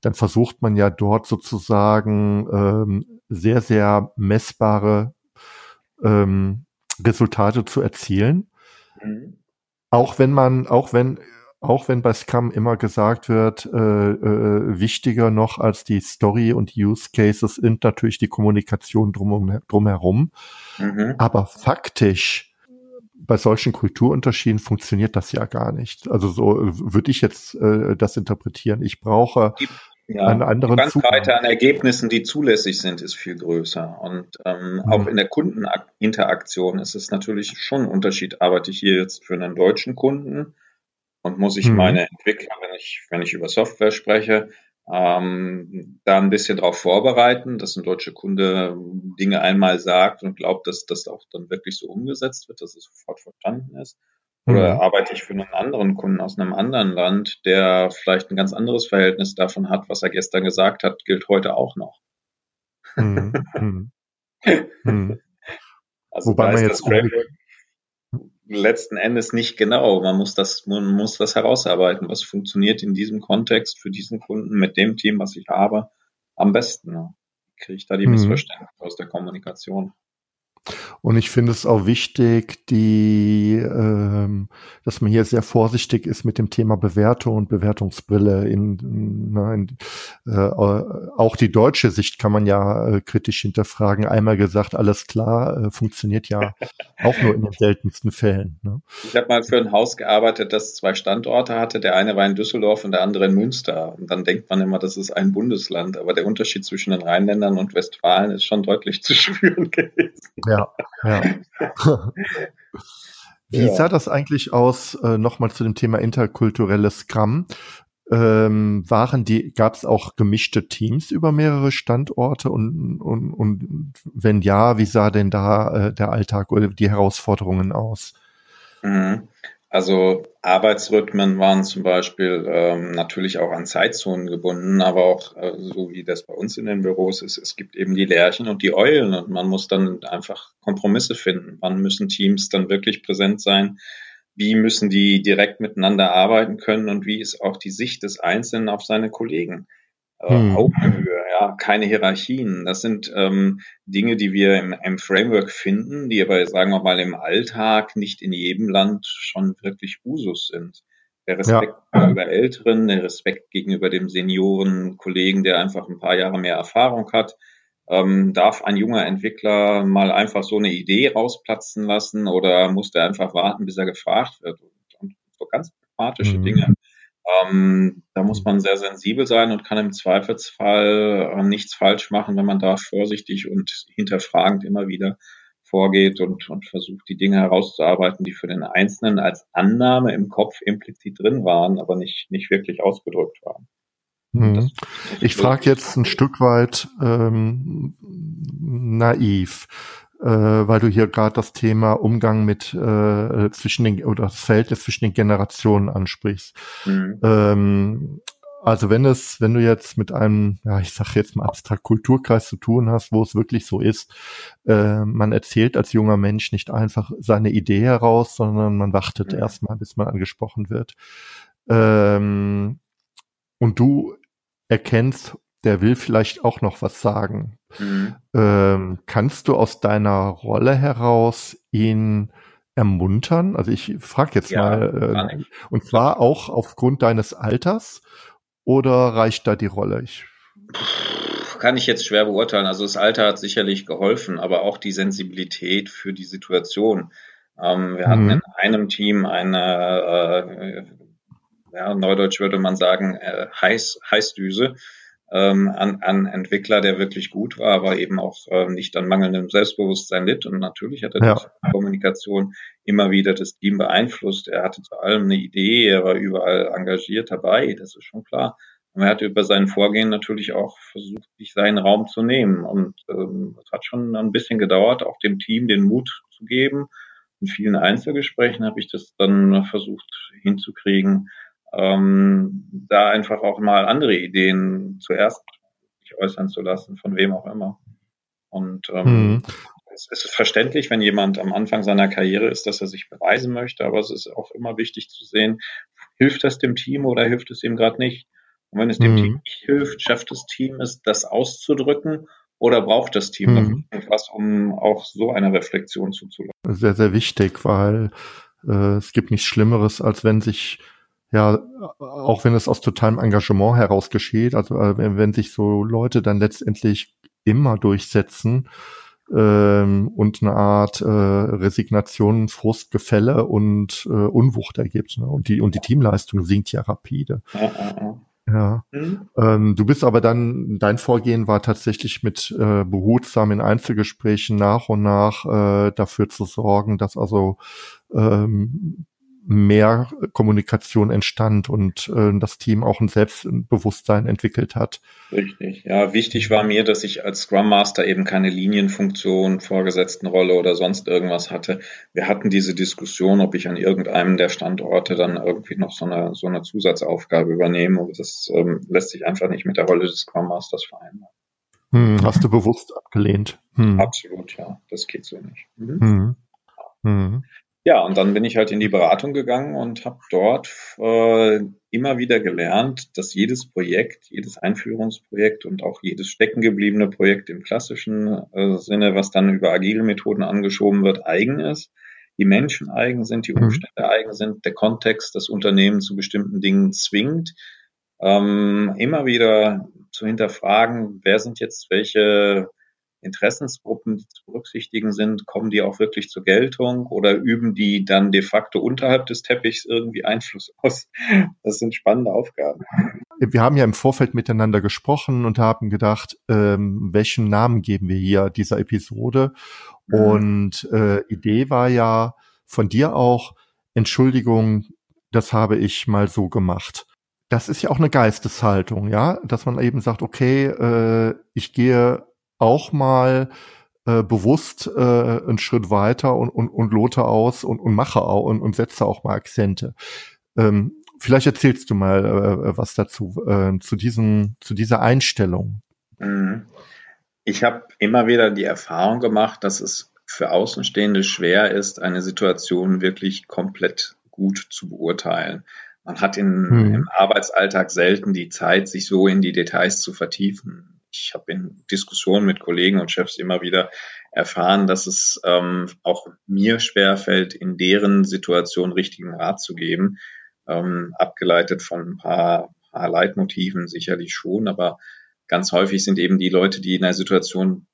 dann versucht man ja dort sozusagen ähm, sehr, sehr messbare ähm, Resultate zu erzielen. Mhm. Auch wenn man, auch wenn, auch wenn bei Scrum immer gesagt wird, äh, äh, wichtiger noch als die Story und die Use Cases sind natürlich die Kommunikation drum, drumherum. Mhm. Aber faktisch bei solchen Kulturunterschieden funktioniert das ja gar nicht. Also so würde ich jetzt äh, das interpretieren. Ich brauche ja, einen anderen die Bandbreite an Ergebnissen, die zulässig sind, ist viel größer. Und ähm, mhm. auch in der Kundeninteraktion ist es natürlich schon ein Unterschied. Arbeite ich hier jetzt für einen deutschen Kunden und muss ich mhm. meine Entwickler, wenn ich, wenn ich über Software spreche, ähm, da ein bisschen darauf vorbereiten, dass ein deutscher Kunde Dinge einmal sagt und glaubt, dass das auch dann wirklich so umgesetzt wird, dass es sofort verstanden ist. Oder mhm. arbeite ich für einen anderen Kunden aus einem anderen Land, der vielleicht ein ganz anderes Verhältnis davon hat, was er gestern gesagt hat, gilt heute auch noch. Mhm. mhm. mhm. Also Wobei man jetzt letzten Endes nicht genau. Man muss das, man muss das herausarbeiten. Was funktioniert in diesem Kontext für diesen Kunden mit dem Team, was ich habe, am besten. kriege ich da die mhm. Missverständnisse aus der Kommunikation. Und ich finde es auch wichtig, die, ähm, dass man hier sehr vorsichtig ist mit dem Thema Bewertung und Bewertungsbrille. In, na, in, äh, auch die deutsche Sicht kann man ja äh, kritisch hinterfragen. Einmal gesagt, alles klar, äh, funktioniert ja auch nur in den seltensten Fällen. Ne? Ich habe mal für ein Haus gearbeitet, das zwei Standorte hatte. Der eine war in Düsseldorf und der andere in Münster. Und dann denkt man immer, das ist ein Bundesland. Aber der Unterschied zwischen den Rheinländern und Westfalen ist schon deutlich zu spüren gewesen. Ja, ja. Wie ja. sah das eigentlich aus, äh, nochmal zu dem Thema interkulturelles Scrum? Ähm, waren die, gab es auch gemischte Teams über mehrere Standorte und, und, und wenn ja, wie sah denn da äh, der Alltag oder die Herausforderungen aus? Mhm. Also Arbeitsrhythmen waren zum Beispiel ähm, natürlich auch an Zeitzonen gebunden, aber auch äh, so wie das bei uns in den Büros ist, es gibt eben die Lerchen und die Eulen und man muss dann einfach Kompromisse finden. Wann müssen Teams dann wirklich präsent sein? Wie müssen die direkt miteinander arbeiten können und wie ist auch die Sicht des Einzelnen auf seine Kollegen? Äh, hm. Augenhöhe, ja, keine Hierarchien. Das sind ähm, Dinge, die wir im, im Framework finden, die aber, sagen wir mal, im Alltag nicht in jedem Land schon wirklich Usus sind. Der Respekt ja. gegenüber Älteren, der Respekt gegenüber dem Senioren, Kollegen, der einfach ein paar Jahre mehr Erfahrung hat. Ähm, darf ein junger Entwickler mal einfach so eine Idee rausplatzen lassen oder muss der einfach warten, bis er gefragt wird? Und, und so ganz pragmatische mhm. Dinge. Ähm, da muss man sehr sensibel sein und kann im Zweifelsfall äh, nichts falsch machen, wenn man da vorsichtig und hinterfragend immer wieder vorgeht und, und versucht, die Dinge herauszuarbeiten, die für den Einzelnen als Annahme im Kopf implizit drin waren, aber nicht, nicht wirklich ausgedrückt waren. Hm. Das, das ich frage jetzt ein Stück weit ähm, naiv äh, weil du hier gerade das Thema Umgang mit äh, zwischen den oder das Verhältnis zwischen den Generationen ansprichst. Mhm. Ähm, also wenn es, wenn du jetzt mit einem, ja, ich sag jetzt mal abstrakt Kulturkreis zu tun hast, wo es wirklich so ist, äh, man erzählt als junger Mensch nicht einfach seine Idee heraus, sondern man wartet mhm. erstmal, bis man angesprochen wird. Ähm, und du erkennst, der will vielleicht auch noch was sagen. Mhm. Ähm, kannst du aus deiner Rolle heraus ihn ermuntern? Also ich frage jetzt ja, mal, äh, und zwar auch aufgrund deines Alters oder reicht da die Rolle? Ich kann ich jetzt schwer beurteilen. Also das Alter hat sicherlich geholfen, aber auch die Sensibilität für die Situation. Ähm, wir hatten mhm. in einem Team eine, äh, ja, neudeutsch würde man sagen, äh, Heiß, Heißdüse ähm, an, an Entwickler, der wirklich gut war, aber eben auch äh, nicht an mangelndem Selbstbewusstsein litt. Und natürlich hat er ja. die Kommunikation immer wieder das Team beeinflusst. Er hatte zu allem eine Idee, er war überall engagiert dabei, das ist schon klar. Und er hat über sein Vorgehen natürlich auch versucht, sich seinen Raum zu nehmen. Und ähm, es hat schon ein bisschen gedauert, auch dem Team den Mut zu geben. In vielen Einzelgesprächen habe ich das dann versucht hinzukriegen, ähm, da einfach auch mal andere Ideen zuerst sich äußern zu lassen, von wem auch immer. Und ähm, mhm. es, ist verständlich, wenn jemand am Anfang seiner Karriere ist, dass er sich beweisen möchte, aber es ist auch immer wichtig zu sehen, hilft das dem Team oder hilft es ihm gerade nicht? Und wenn es dem mhm. Team nicht hilft, schafft das Team es, das auszudrücken oder braucht das Team mhm. etwas, um auch so eine Reflexion zuzulassen? Sehr, sehr wichtig, weil äh, es gibt nichts Schlimmeres, als wenn sich ja, auch wenn es aus totalem Engagement heraus geschieht, also äh, wenn, wenn sich so Leute dann letztendlich immer durchsetzen ähm, und eine Art äh, Resignation, Frust, Gefälle und äh, Unwucht ergibt. Ne? Und die und die Teamleistung sinkt ja rapide. Ja. Mhm. Ähm, du bist aber dann, dein Vorgehen war tatsächlich mit äh, behutsam in Einzelgesprächen nach und nach äh, dafür zu sorgen, dass also ähm, mehr Kommunikation entstand und äh, das Team auch ein Selbstbewusstsein entwickelt hat. Richtig. Ja, wichtig war mir, dass ich als Scrum Master eben keine Linienfunktion, Vorgesetztenrolle oder sonst irgendwas hatte. Wir hatten diese Diskussion, ob ich an irgendeinem der Standorte dann irgendwie noch so eine, so eine Zusatzaufgabe übernehme. Und das ähm, lässt sich einfach nicht mit der Rolle des Scrum Masters vereinbaren. Hm, hast du bewusst abgelehnt? Hm. Absolut, ja. Das geht so nicht. Mhm. Hm. Ja, und dann bin ich halt in die Beratung gegangen und habe dort äh, immer wieder gelernt, dass jedes Projekt, jedes Einführungsprojekt und auch jedes steckengebliebene Projekt im klassischen äh, Sinne, was dann über agile Methoden angeschoben wird, eigen ist. Die Menschen eigen sind, die mhm. Umstände mhm. eigen sind, der Kontext das Unternehmen zu bestimmten Dingen zwingt. Ähm, immer wieder zu hinterfragen, wer sind jetzt welche Interessensgruppen, die zu berücksichtigen sind, kommen die auch wirklich zur Geltung oder üben die dann de facto unterhalb des Teppichs irgendwie Einfluss aus? Das sind spannende Aufgaben. Wir haben ja im Vorfeld miteinander gesprochen und haben gedacht, ähm, welchen Namen geben wir hier dieser Episode? Mhm. Und äh, Idee war ja von dir auch, Entschuldigung, das habe ich mal so gemacht. Das ist ja auch eine Geisteshaltung, ja, dass man eben sagt, okay, äh, ich gehe auch mal äh, bewusst äh, einen Schritt weiter und, und, und lote aus und, und mache auch und, und setze auch mal Akzente. Ähm, vielleicht erzählst du mal äh, was dazu, äh, zu, diesen, zu dieser Einstellung. Mhm. Ich habe immer wieder die Erfahrung gemacht, dass es für Außenstehende schwer ist, eine Situation wirklich komplett gut zu beurteilen. Man hat in, hm. im Arbeitsalltag selten die Zeit, sich so in die Details zu vertiefen ich habe in Diskussionen mit Kollegen und Chefs immer wieder erfahren, dass es ähm, auch mir schwerfällt, in deren Situation richtigen Rat zu geben. Ähm, abgeleitet von ein paar, paar Leitmotiven sicherlich schon, aber ganz häufig sind eben die Leute, die in einer Situation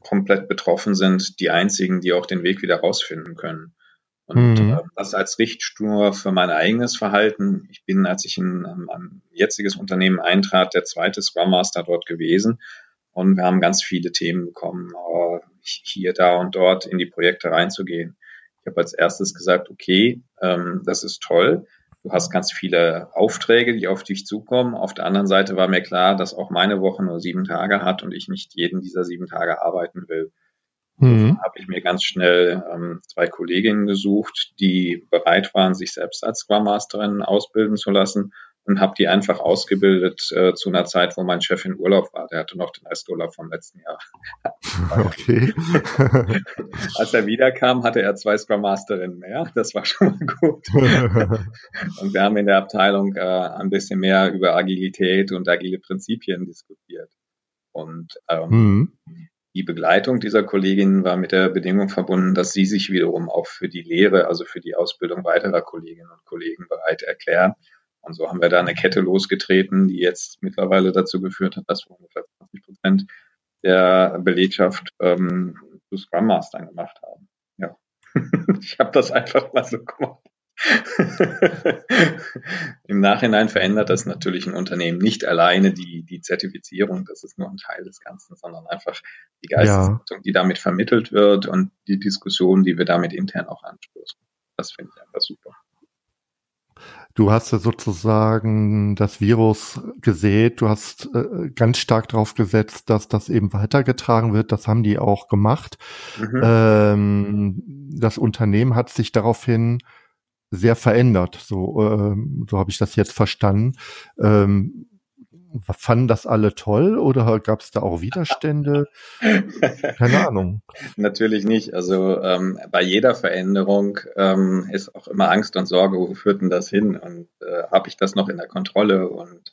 komplett betroffen sind, die einzigen, die auch den Weg wieder rausfinden können. Und mhm. äh, das als Richtschnur für mein eigenes Verhalten. Ich bin, als ich in ein jetziges Unternehmen eintrat, der zweite Scrum Master dort gewesen. Und wir haben ganz viele Themen bekommen, äh, hier, da und dort in die Projekte reinzugehen. Ich habe als erstes gesagt, okay, ähm, das ist toll. Du hast ganz viele Aufträge, die auf dich zukommen. Auf der anderen Seite war mir klar, dass auch meine Woche nur sieben Tage hat und ich nicht jeden dieser sieben Tage arbeiten will. Mhm. habe ich mir ganz schnell ähm, zwei Kolleginnen gesucht, die bereit waren, sich selbst als Scrum Masterin ausbilden zu lassen und habe die einfach ausgebildet äh, zu einer Zeit, wo mein Chef in Urlaub war. Der hatte noch den Resturlaub vom letzten Jahr. Okay. Als er wiederkam, hatte er zwei Scrum Masterinnen mehr. Das war schon mal gut. und wir haben in der Abteilung äh, ein bisschen mehr über Agilität und agile Prinzipien diskutiert. Und ähm, mhm. Die Begleitung dieser Kolleginnen war mit der Bedingung verbunden, dass sie sich wiederum auch für die Lehre, also für die Ausbildung weiterer Kolleginnen und Kollegen bereit erklären. Und so haben wir da eine Kette losgetreten, die jetzt mittlerweile dazu geführt hat, dass wir ungefähr 20 Prozent der Belegschaft ähm, zu Scrum Mastern gemacht haben. Ja, ich habe das einfach mal so gemacht. Im Nachhinein verändert das natürlich ein Unternehmen nicht alleine die, die Zertifizierung, das ist nur ein Teil des Ganzen, sondern einfach die Geisteshaltung, ja. die damit vermittelt wird und die Diskussion, die wir damit intern auch anstoßen. Das finde ich einfach super. Du hast ja sozusagen das Virus gesät, du hast äh, ganz stark darauf gesetzt, dass das eben weitergetragen wird. Das haben die auch gemacht. Mhm. Ähm, das Unternehmen hat sich daraufhin sehr verändert. So, ähm, so habe ich das jetzt verstanden. Ähm, fanden das alle toll oder gab es da auch Widerstände? Keine Ahnung. Natürlich nicht. Also ähm, bei jeder Veränderung ähm, ist auch immer Angst und Sorge, wo führt denn das hin? Und äh, habe ich das noch in der Kontrolle? Und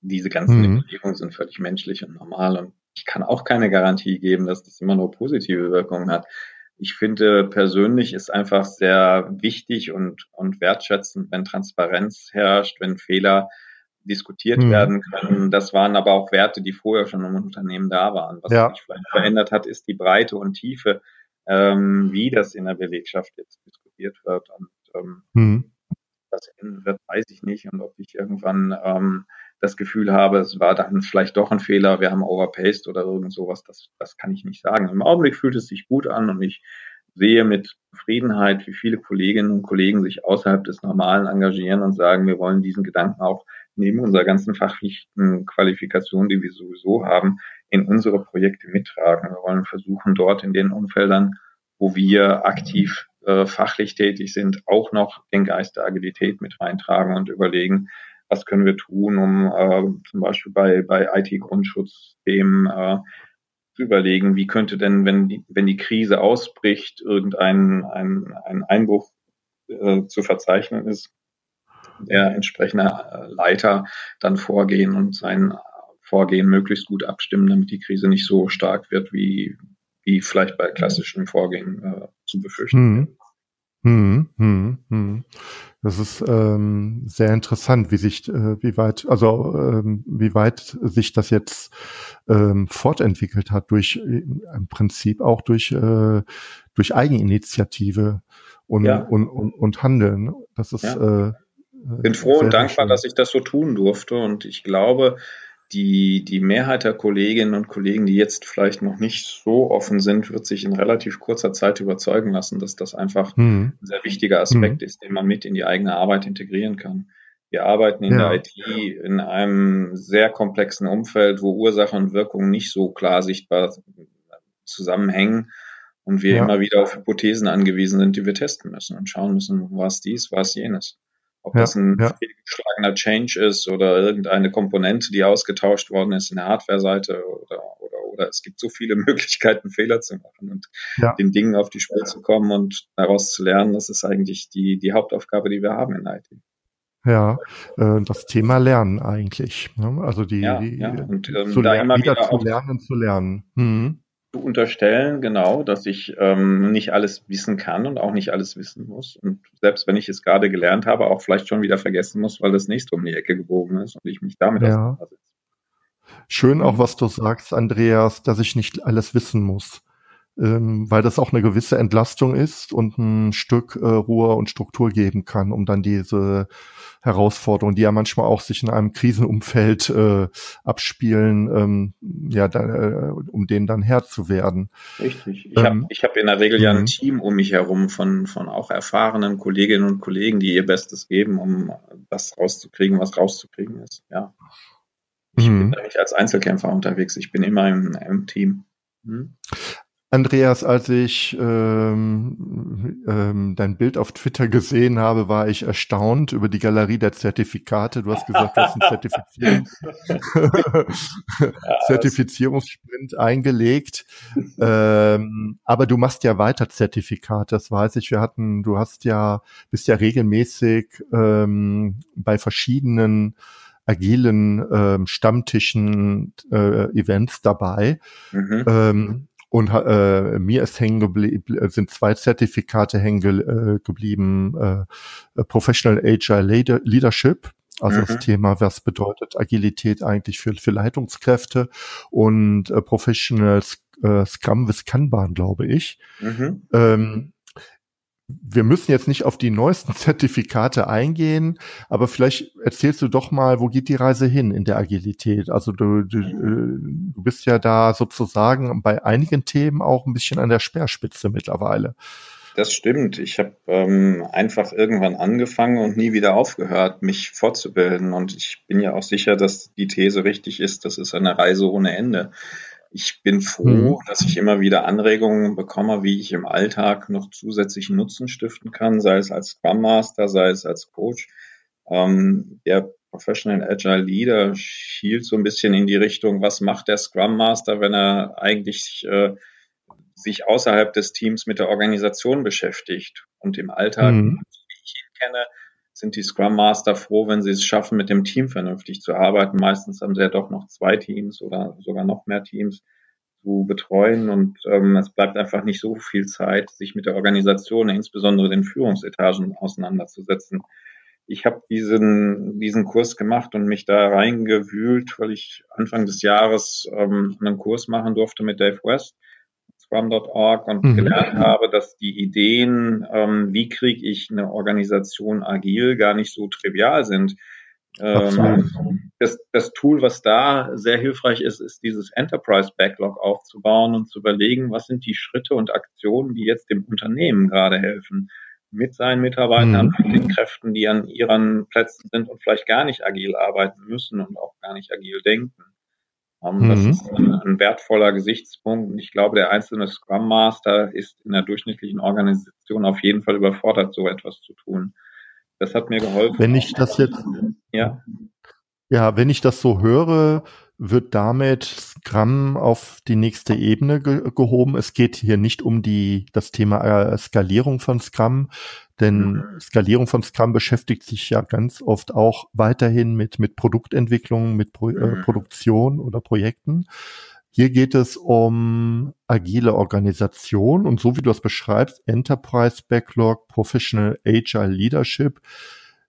diese ganzen mhm. Überlegungen sind völlig menschlich und normal. Und ich kann auch keine Garantie geben, dass das immer nur positive Wirkungen hat. Ich finde persönlich ist einfach sehr wichtig und, und wertschätzend, wenn Transparenz herrscht, wenn Fehler diskutiert mhm. werden können. Das waren aber auch Werte, die vorher schon im Unternehmen da waren. Was ja. sich vielleicht verändert hat, ist die Breite und Tiefe, ähm, wie das in der Belegschaft jetzt diskutiert wird. Und ähm, mhm. was ändern wird, weiß ich nicht. Und ob ich irgendwann ähm, das Gefühl habe, es war dann vielleicht doch ein Fehler, wir haben overpaced oder irgend sowas, das, das kann ich nicht sagen. Im Augenblick fühlt es sich gut an und ich sehe mit Zufriedenheit, wie viele Kolleginnen und Kollegen sich außerhalb des Normalen engagieren und sagen, wir wollen diesen Gedanken auch neben unserer ganzen fachlichen Qualifikation, die wir sowieso haben, in unsere Projekte mittragen. Wir wollen versuchen, dort in den Umfeldern, wo wir aktiv äh, fachlich tätig sind, auch noch den Geist der Agilität mit reintragen und überlegen, was können wir tun, um äh, zum Beispiel bei, bei IT-Grundschutzthemen äh, zu überlegen, wie könnte denn, wenn die, wenn die Krise ausbricht, irgendein ein, ein Einbruch äh, zu verzeichnen ist, der entsprechende äh, Leiter dann vorgehen und sein Vorgehen möglichst gut abstimmen, damit die Krise nicht so stark wird, wie, wie vielleicht bei klassischen Vorgehen äh, zu befürchten. Mhm. Hm, hm, hm. Das ist ähm, sehr interessant, wie sich, äh, wie weit, also ähm, wie weit sich das jetzt ähm, fortentwickelt hat durch äh, im Prinzip auch durch durch Eigeninitiative und ja. und, und, und Handeln. Das ist ja. äh, bin froh und dankbar, schön. dass ich das so tun durfte und ich glaube, die, die Mehrheit der Kolleginnen und Kollegen, die jetzt vielleicht noch nicht so offen sind, wird sich in relativ kurzer Zeit überzeugen lassen, dass das einfach mhm. ein sehr wichtiger Aspekt mhm. ist, den man mit in die eigene Arbeit integrieren kann. Wir arbeiten in ja. der IT in einem sehr komplexen Umfeld, wo Ursache und Wirkung nicht so klar sichtbar zusammenhängen und wir ja. immer wieder auf Hypothesen angewiesen sind, die wir testen müssen und schauen müssen, was dies, was jenes. Ob ja, das ein ja. fehlgeschlagener Change ist oder irgendeine Komponente, die ausgetauscht worden ist in der Hardware-Seite oder, oder, oder es gibt so viele Möglichkeiten, Fehler zu machen und ja. den Dingen auf die Spur zu kommen und daraus zu lernen, das ist eigentlich die, die Hauptaufgabe, die wir haben in IT. Ja, äh, das Thema Lernen eigentlich. Ne? Also die, ja, die ja. Und, ähm, zu da immer wieder, wieder zu lernen, zu lernen. Mhm zu unterstellen, genau, dass ich ähm, nicht alles wissen kann und auch nicht alles wissen muss. Und selbst wenn ich es gerade gelernt habe, auch vielleicht schon wieder vergessen muss, weil das nächste um die Ecke gebogen ist und ich mich damit ja. auseinandersetze. Schön auch, was du sagst, Andreas, dass ich nicht alles wissen muss. Ähm, weil das auch eine gewisse Entlastung ist und ein Stück äh, Ruhe und Struktur geben kann, um dann diese Herausforderungen, die ja manchmal auch sich in einem Krisenumfeld äh, abspielen, ähm, ja, da, äh, um denen dann Herr zu werden. Richtig. Ich ähm, habe ich hab in der Regel ja ein mhm. Team um mich herum von, von auch erfahrenen Kolleginnen und Kollegen, die ihr Bestes geben, um das rauszukriegen, was rauszukriegen ist. Ja. Ich mhm. bin da nicht als Einzelkämpfer unterwegs, ich bin immer im, im Team. Mhm. Andreas, als ich ähm, ähm, dein Bild auf Twitter gesehen habe, war ich erstaunt über die Galerie der Zertifikate. Du hast gesagt, du hast einen Zertifizierungs Zertifizierungssprint eingelegt. ähm, aber du machst ja weiter Zertifikate, das weiß ich. Wir hatten, du hast ja, bist ja regelmäßig ähm, bei verschiedenen agilen ähm, Stammtischen äh, Events dabei. Mhm. Ähm, und äh, mir ist hängen geblieben, äh, sind zwei Zertifikate hängen ge äh, geblieben, äh, Professional Agile Leadership, also mhm. das Thema, was bedeutet Agilität eigentlich für, für Leitungskräfte und äh, Professional äh, Scrum with Kanban, glaube ich. Mhm. Ähm, wir müssen jetzt nicht auf die neuesten Zertifikate eingehen, aber vielleicht erzählst du doch mal, wo geht die Reise hin in der Agilität? Also du, du, äh, du bist ja da sozusagen bei einigen Themen auch ein bisschen an der Speerspitze mittlerweile. Das stimmt. Ich habe ähm, einfach irgendwann angefangen und nie wieder aufgehört, mich fortzubilden. Und ich bin ja auch sicher, dass die These richtig ist, das ist eine Reise ohne Ende. Ich bin froh, mhm. dass ich immer wieder Anregungen bekomme, wie ich im Alltag noch zusätzlichen Nutzen stiften kann, sei es als Scrum Master, sei es als Coach. Ähm, der Professional Agile Leader schielt so ein bisschen in die Richtung, was macht der Scrum Master, wenn er eigentlich äh, sich außerhalb des Teams mit der Organisation beschäftigt und im Alltag, mhm. wie ich ihn kenne, sind die Scrum Master froh, wenn sie es schaffen, mit dem Team vernünftig zu arbeiten. Meistens haben sie ja doch noch zwei Teams oder sogar noch mehr Teams zu betreuen und ähm, es bleibt einfach nicht so viel Zeit, sich mit der Organisation, insbesondere den Führungsetagen auseinanderzusetzen. Ich habe diesen, diesen Kurs gemacht und mich da reingewühlt, weil ich Anfang des Jahres ähm, einen Kurs machen durfte mit Dave West Scrum.org und mhm. gelernt habe, dass die Ideen, ähm, wie kriege ich eine Organisation agil, gar nicht so trivial sind. Ähm, das, das Tool, was da sehr hilfreich ist, ist dieses Enterprise Backlog aufzubauen und zu überlegen, was sind die Schritte und Aktionen, die jetzt dem Unternehmen gerade helfen, mit seinen Mitarbeitern, mhm. mit den Kräften, die an ihren Plätzen sind und vielleicht gar nicht agil arbeiten müssen und auch gar nicht agil denken. Ähm, das mhm. ist ein, ein, wertvoller Gesichtspunkt. Und ich glaube, der einzelne Scrum Master ist in der durchschnittlichen Organisation auf jeden Fall überfordert, so etwas zu tun. Das hat mir geholfen. Wenn ich das jetzt, ja. Ja, wenn ich das so höre, wird damit Scrum auf die nächste Ebene ge gehoben. Es geht hier nicht um die, das Thema äh, Skalierung von Scrum. Denn mhm. Skalierung von Scrum beschäftigt sich ja ganz oft auch weiterhin mit, mit Produktentwicklung, mit Pro, äh, mhm. Produktion oder Projekten. Hier geht es um agile Organisation und so wie du es beschreibst, Enterprise Backlog, Professional Agile Leadership,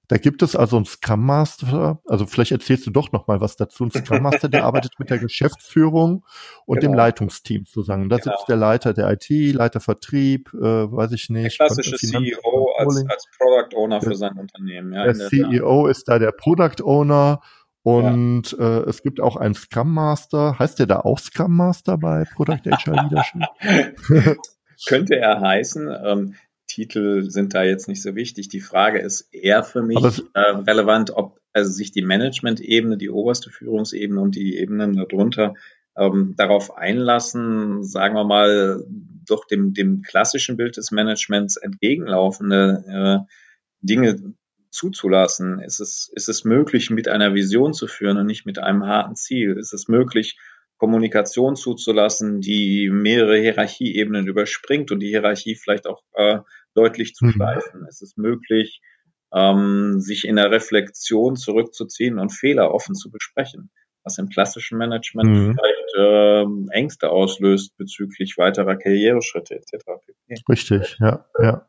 da gibt es also einen Scrum Master, also vielleicht erzählst du doch noch mal was dazu. Ein Scrum Master, der arbeitet mit der Geschäftsführung und genau. dem Leitungsteam zusammen. Da genau. sitzt der Leiter der IT, Leiter Vertrieb, äh, weiß ich nicht. Der klassische CEO als, als Product Owner für sein Unternehmen. Ja, der, der CEO Tat. ist da der Product Owner und ja. äh, es gibt auch einen Scrum Master. Heißt der da auch Scrum Master bei Product HR Leadership? Könnte er heißen. Ähm, Titel sind da jetzt nicht so wichtig. Die Frage ist eher für mich äh, relevant, ob also sich die Management-Ebene, die oberste Führungsebene und die Ebenen darunter ähm, darauf einlassen, sagen wir mal, doch dem, dem klassischen Bild des Managements entgegenlaufende äh, Dinge zuzulassen? Ist es, ist es möglich, mit einer Vision zu führen und nicht mit einem harten Ziel? Ist es möglich, Kommunikation zuzulassen, die mehrere Hierarchieebenen überspringt und die Hierarchie vielleicht auch äh, deutlich zu mhm. schleifen. Es ist möglich, ähm, sich in der Reflexion zurückzuziehen und Fehler offen zu besprechen, was im klassischen Management mhm. vielleicht ähm, Ängste auslöst bezüglich weiterer Karriereschritte etc. Richtig, ja, ja.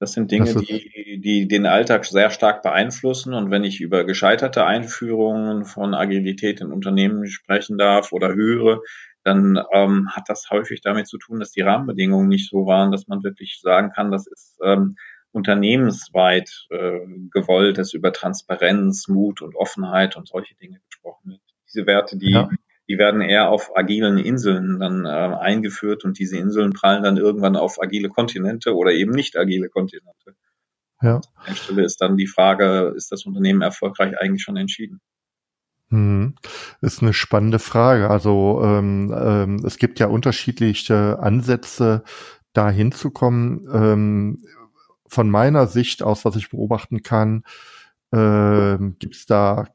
Das sind Dinge, das die, die den Alltag sehr stark beeinflussen. Und wenn ich über gescheiterte Einführungen von Agilität in Unternehmen sprechen darf oder höre, dann ähm, hat das häufig damit zu tun, dass die Rahmenbedingungen nicht so waren, dass man wirklich sagen kann, das ist ähm, unternehmensweit äh, gewollt, dass über Transparenz, Mut und Offenheit und solche Dinge gesprochen wird. Diese Werte, die, ja. die werden eher auf agilen Inseln dann äh, eingeführt und diese Inseln prallen dann irgendwann auf agile Kontinente oder eben nicht agile Kontinente. Ja. An der Stelle ist dann die Frage, ist das Unternehmen erfolgreich eigentlich schon entschieden? Hm. Ist eine spannende Frage. Also ähm, ähm, es gibt ja unterschiedliche Ansätze, da hinzukommen. Ähm, von meiner Sicht aus, was ich beobachten kann, ähm, gibt es da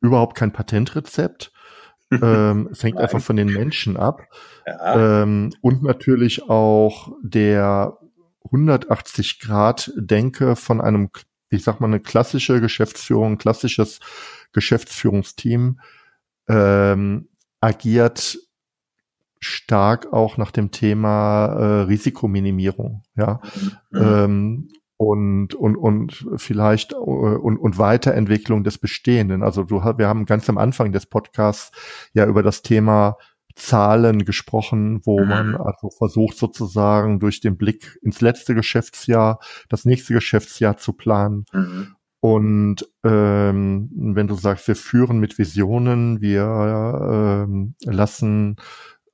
überhaupt kein Patentrezept. ähm, es hängt Nein. einfach von den Menschen ab. Ja. Ähm, und natürlich auch der 180 Grad Denke von einem, ich sag mal, eine klassische Geschäftsführung, klassisches Geschäftsführungsteam ähm, agiert stark auch nach dem Thema äh, Risikominimierung, ja. Mhm. Ähm, und, und, und vielleicht äh, und, und Weiterentwicklung des Bestehenden. Also du, wir haben ganz am Anfang des Podcasts ja über das Thema Zahlen gesprochen, wo mhm. man also versucht sozusagen durch den Blick ins letzte Geschäftsjahr das nächste Geschäftsjahr zu planen. Mhm. Und ähm, wenn du sagst, wir führen mit Visionen, wir ähm, lassen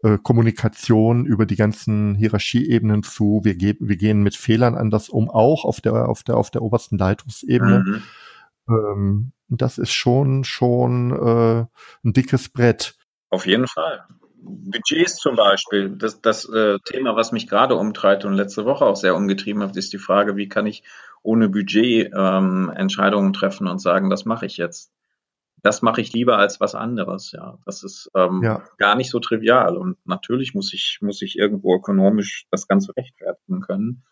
äh, Kommunikation über die ganzen Hierarchieebenen zu, wir, ge wir gehen mit Fehlern anders um, auch auf der auf der auf der obersten Leitungsebene. Mhm. Ähm, das ist schon schon äh, ein dickes Brett. Auf jeden Fall. Budgets zum Beispiel, das, das äh, Thema, was mich gerade umtreibt und letzte Woche auch sehr umgetrieben hat, ist die Frage, wie kann ich ohne Budget ähm, Entscheidungen treffen und sagen, das mache ich jetzt. Das mache ich lieber als was anderes, ja. Das ist ähm, ja. gar nicht so trivial. Und natürlich muss ich, muss ich irgendwo ökonomisch das Ganze rechtfertigen können.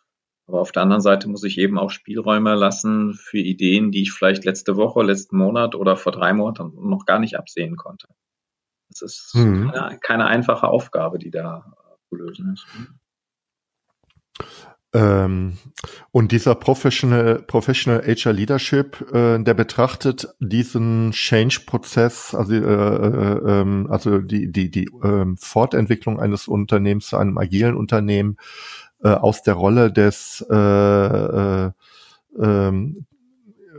Aber auf der anderen Seite muss ich eben auch Spielräume lassen für Ideen, die ich vielleicht letzte Woche, letzten Monat oder vor drei Monaten noch gar nicht absehen konnte. Das ist mhm. keine, keine, einfache Aufgabe, die da zu lösen ist. Ähm, und dieser Professional, Professional HR Leadership, äh, der betrachtet diesen Change-Prozess, also, äh, äh, ähm, also die, die, die äh, Fortentwicklung eines Unternehmens zu einem agilen Unternehmen äh, aus der Rolle des äh, äh,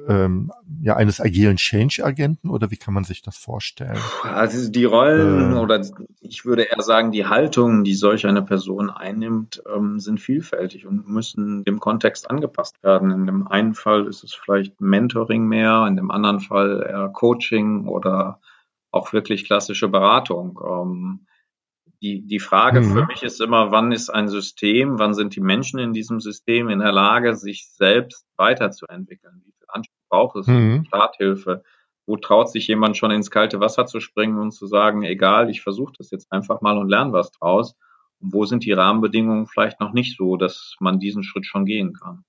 ähm, ja eines agilen Change-Agenten oder wie kann man sich das vorstellen? Also die Rollen äh, oder ich würde eher sagen, die Haltungen, die solch eine Person einnimmt, ähm, sind vielfältig und müssen dem Kontext angepasst werden. In dem einen Fall ist es vielleicht Mentoring mehr, in dem anderen Fall eher Coaching oder auch wirklich klassische Beratung. Ähm, die, die Frage mhm. für mich ist immer, wann ist ein System, wann sind die Menschen in diesem System in der Lage, sich selbst weiterzuentwickeln? Wie viel Anspruch braucht es? Mhm. Starthilfe? Wo traut sich jemand schon ins kalte Wasser zu springen und zu sagen, egal, ich versuche das jetzt einfach mal und lerne was draus? Und wo sind die Rahmenbedingungen vielleicht noch nicht so, dass man diesen Schritt schon gehen kann?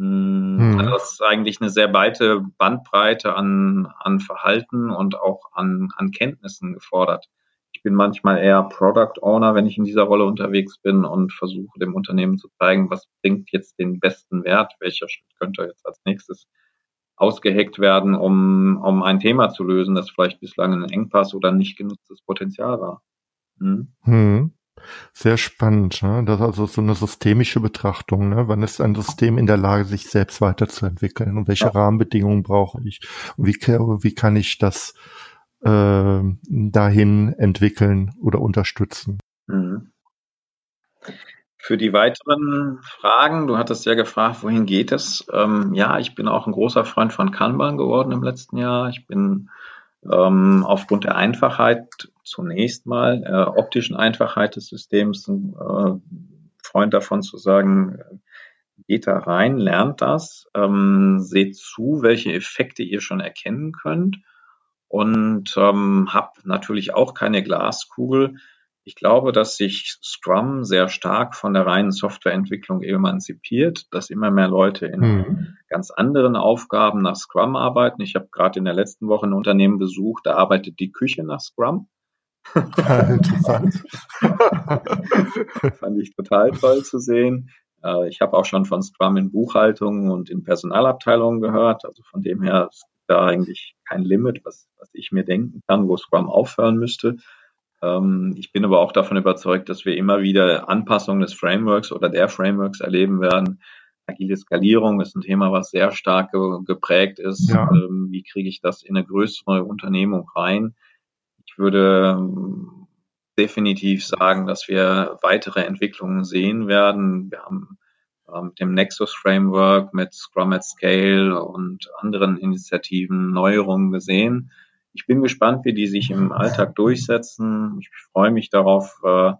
Hm. Also das ist eigentlich eine sehr weite Bandbreite an, an Verhalten und auch an, an Kenntnissen gefordert. Ich bin manchmal eher Product Owner, wenn ich in dieser Rolle unterwegs bin und versuche dem Unternehmen zu zeigen, was bringt jetzt den besten Wert, welcher Schritt könnte jetzt als nächstes ausgeheckt werden, um, um ein Thema zu lösen, das vielleicht bislang ein Engpass oder nicht genutztes Potenzial war. Hm. Hm. Sehr spannend. Ne? Das ist also so eine systemische Betrachtung. Ne? Wann ist ein System in der Lage, sich selbst weiterzuentwickeln? Und welche ja. Rahmenbedingungen brauche ich? Und wie, wie kann ich das äh, dahin entwickeln oder unterstützen? Mhm. Für die weiteren Fragen, du hattest ja gefragt, wohin geht es? Ähm, ja, ich bin auch ein großer Freund von Kanban geworden im letzten Jahr. Ich bin ähm, aufgrund der Einfachheit zunächst mal, äh, optischen Einfachheit des Systems, ein äh, Freund davon zu sagen, geht da rein, lernt das, ähm, seht zu, welche Effekte ihr schon erkennen könnt und ähm, habe natürlich auch keine Glaskugel. Ich glaube, dass sich Scrum sehr stark von der reinen Softwareentwicklung emanzipiert, dass immer mehr Leute in mhm. ganz anderen Aufgaben nach Scrum arbeiten. Ich habe gerade in der letzten Woche ein Unternehmen besucht, da arbeitet die Küche nach Scrum. interessant. Fand ich total toll zu sehen. Äh, ich habe auch schon von Scrum in Buchhaltung und in Personalabteilungen gehört. Also von dem her ist da eigentlich kein Limit, was, was ich mir denken kann, wo Scrum aufhören müsste. Ähm, ich bin aber auch davon überzeugt, dass wir immer wieder Anpassungen des Frameworks oder der Frameworks erleben werden. Agile Skalierung ist ein Thema, was sehr stark geprägt ist. Ja. Ähm, wie kriege ich das in eine größere Unternehmung rein? Ich würde ähm, definitiv sagen, dass wir weitere Entwicklungen sehen werden. Wir haben mit dem Nexus Framework, mit Scrum at Scale und anderen Initiativen Neuerungen gesehen ich bin gespannt, wie die sich im Alltag durchsetzen. Ich freue mich darauf, äh,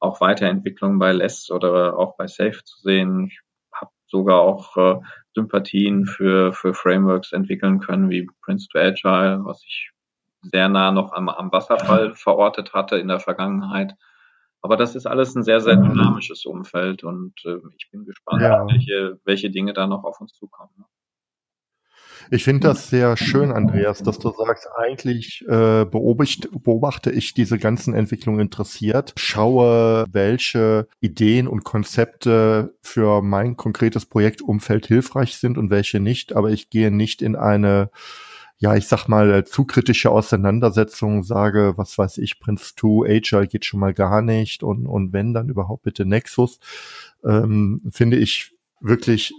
auch Weiterentwicklungen bei Less oder auch bei Safe zu sehen. Ich habe sogar auch äh, Sympathien für, für Frameworks entwickeln können, wie Prince to Agile, was ich sehr nah noch am, am Wasserfall verortet hatte in der Vergangenheit. Aber das ist alles ein sehr, sehr dynamisches Umfeld und äh, ich bin gespannt, ja. welche, welche Dinge da noch auf uns zukommen. Ich finde das sehr schön, Andreas, dass du sagst, eigentlich äh, beobachte, beobachte ich diese ganzen Entwicklungen interessiert, schaue, welche Ideen und Konzepte für mein konkretes Projektumfeld hilfreich sind und welche nicht, aber ich gehe nicht in eine ja, ich sag mal, zu kritische Auseinandersetzung, sage, was weiß ich, Prince 2, Agile geht schon mal gar nicht und, und wenn, dann überhaupt bitte Nexus, ähm, finde ich wirklich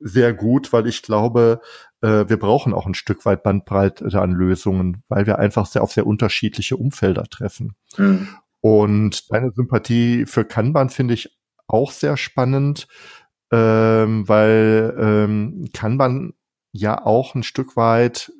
sehr gut, weil ich glaube, äh, wir brauchen auch ein Stück weit Bandbreite an Lösungen, weil wir einfach sehr auf sehr unterschiedliche Umfelder treffen. Mhm. Und deine Sympathie für Kanban finde ich auch sehr spannend, ähm, weil ähm, Kanban ja auch ein Stück weit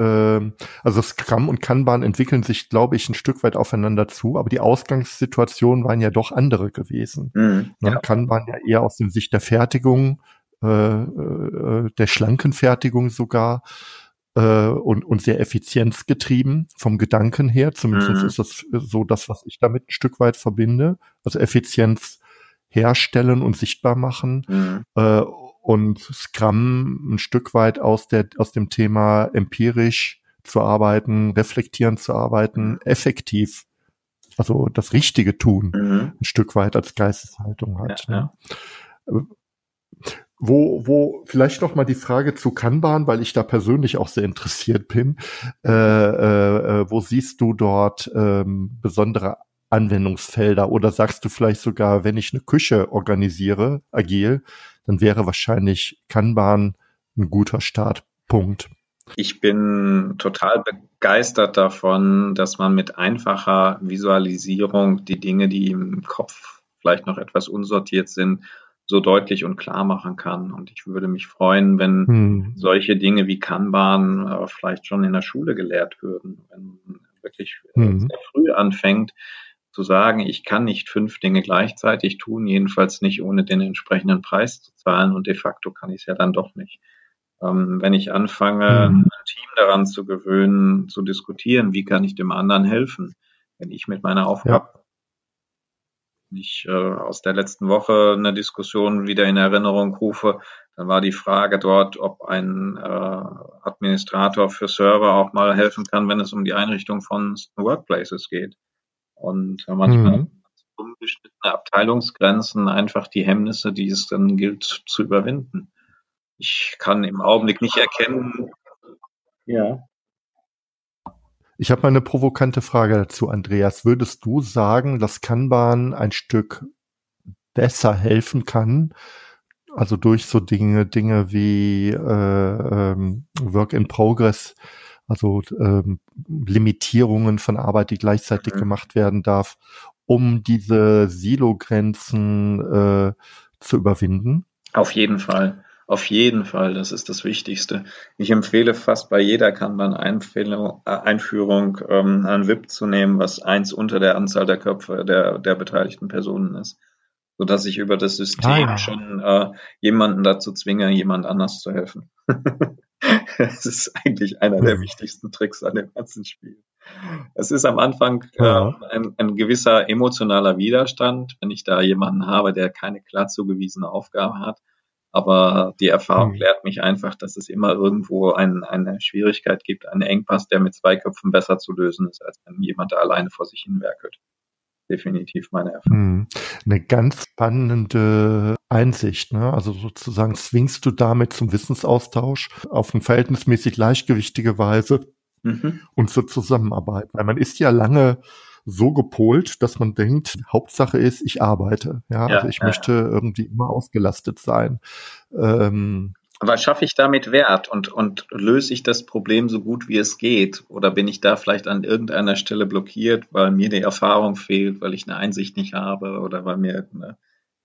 ähm, also Scrum und Kanban entwickeln sich, glaube ich, ein Stück weit aufeinander zu, aber die Ausgangssituationen waren ja doch andere gewesen. Mhm, ne, ja. Kanban ja eher aus der Sicht der Fertigung äh, äh, der Schlankenfertigung sogar äh, und, und sehr effizienzgetrieben vom Gedanken her. Zumindest mhm. ist das so das, was ich damit ein Stück weit verbinde. Also Effizienz herstellen und sichtbar machen. Mhm. Äh, und Scrum ein Stück weit aus, der, aus dem Thema empirisch zu arbeiten, reflektieren zu arbeiten, mhm. effektiv, also das Richtige tun, mhm. ein Stück weit als Geisteshaltung hat. Ja, ja. Ne? Wo, wo vielleicht noch mal die Frage zu Kanban, weil ich da persönlich auch sehr interessiert bin. Äh, äh, äh, wo siehst du dort ähm, besondere Anwendungsfelder? Oder sagst du vielleicht sogar, wenn ich eine Küche organisiere, agil, dann wäre wahrscheinlich Kanban ein guter Startpunkt. Ich bin total begeistert davon, dass man mit einfacher Visualisierung die Dinge, die im Kopf vielleicht noch etwas unsortiert sind, so deutlich und klar machen kann. Und ich würde mich freuen, wenn hm. solche Dinge wie Kanban äh, vielleicht schon in der Schule gelehrt würden, wenn man wirklich äh, hm. sehr früh anfängt zu sagen, ich kann nicht fünf Dinge gleichzeitig tun, jedenfalls nicht ohne den entsprechenden Preis zu zahlen und de facto kann ich es ja dann doch nicht. Ähm, wenn ich anfange, hm. ein Team daran zu gewöhnen, zu diskutieren, wie kann ich dem anderen helfen, wenn ich mit meiner Aufgabe ich äh, aus der letzten Woche eine Diskussion wieder in Erinnerung rufe, dann war die Frage dort, ob ein äh, Administrator für Server auch mal helfen kann, wenn es um die Einrichtung von Workplaces geht. Und äh, manchmal mhm. unbeschnittene Abteilungsgrenzen einfach die Hemmnisse, die es dann gilt zu überwinden. Ich kann im Augenblick nicht erkennen. Ja. Ich habe mal eine provokante Frage dazu, Andreas. Würdest du sagen, dass Kanban ein Stück besser helfen kann, also durch so Dinge, Dinge wie äh, ähm, Work in Progress, also ähm, Limitierungen von Arbeit, die gleichzeitig mhm. gemacht werden darf, um diese Silo-Grenzen äh, zu überwinden? Auf jeden Fall. Auf jeden Fall, das ist das Wichtigste. Ich empfehle fast bei jeder Kanban-Einführung äh, ähm, ein VIP zu nehmen, was eins unter der Anzahl der Köpfe der, der beteiligten Personen ist so dass ich über das System ah, ja. schon äh, jemanden dazu zwinge, jemand anders zu helfen. das ist eigentlich einer der wichtigsten Tricks an dem ganzen Spiel. Es ist am Anfang äh, ein, ein, gewisser emotionaler Widerstand, wenn ich da jemanden habe, der keine klar zugewiesene Aufgabe hat. Aber die Erfahrung mhm. lehrt mich einfach, dass es immer irgendwo ein, eine Schwierigkeit gibt, einen Engpass, der mit zwei Köpfen besser zu lösen ist, als wenn jemand da alleine vor sich hin werkelt definitiv meine Erfahrung. Hm. Eine ganz spannende Einsicht. Ne? Also sozusagen zwingst du damit zum Wissensaustausch auf eine verhältnismäßig gleichgewichtige Weise mhm. und zur Zusammenarbeit. Weil man ist ja lange so gepolt, dass man denkt, Hauptsache ist, ich arbeite. Ja, ja also ich ja, möchte irgendwie immer ausgelastet sein. Ähm, aber schaffe ich damit Wert und, und löse ich das Problem so gut wie es geht? Oder bin ich da vielleicht an irgendeiner Stelle blockiert, weil mir die Erfahrung fehlt, weil ich eine Einsicht nicht habe oder weil mir eine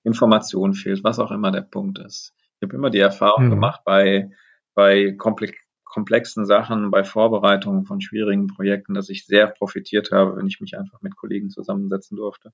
Information fehlt, was auch immer der Punkt ist. Ich habe immer die Erfahrung mhm. gemacht bei, bei komplexen Sachen, bei Vorbereitungen von schwierigen Projekten, dass ich sehr profitiert habe, wenn ich mich einfach mit Kollegen zusammensetzen durfte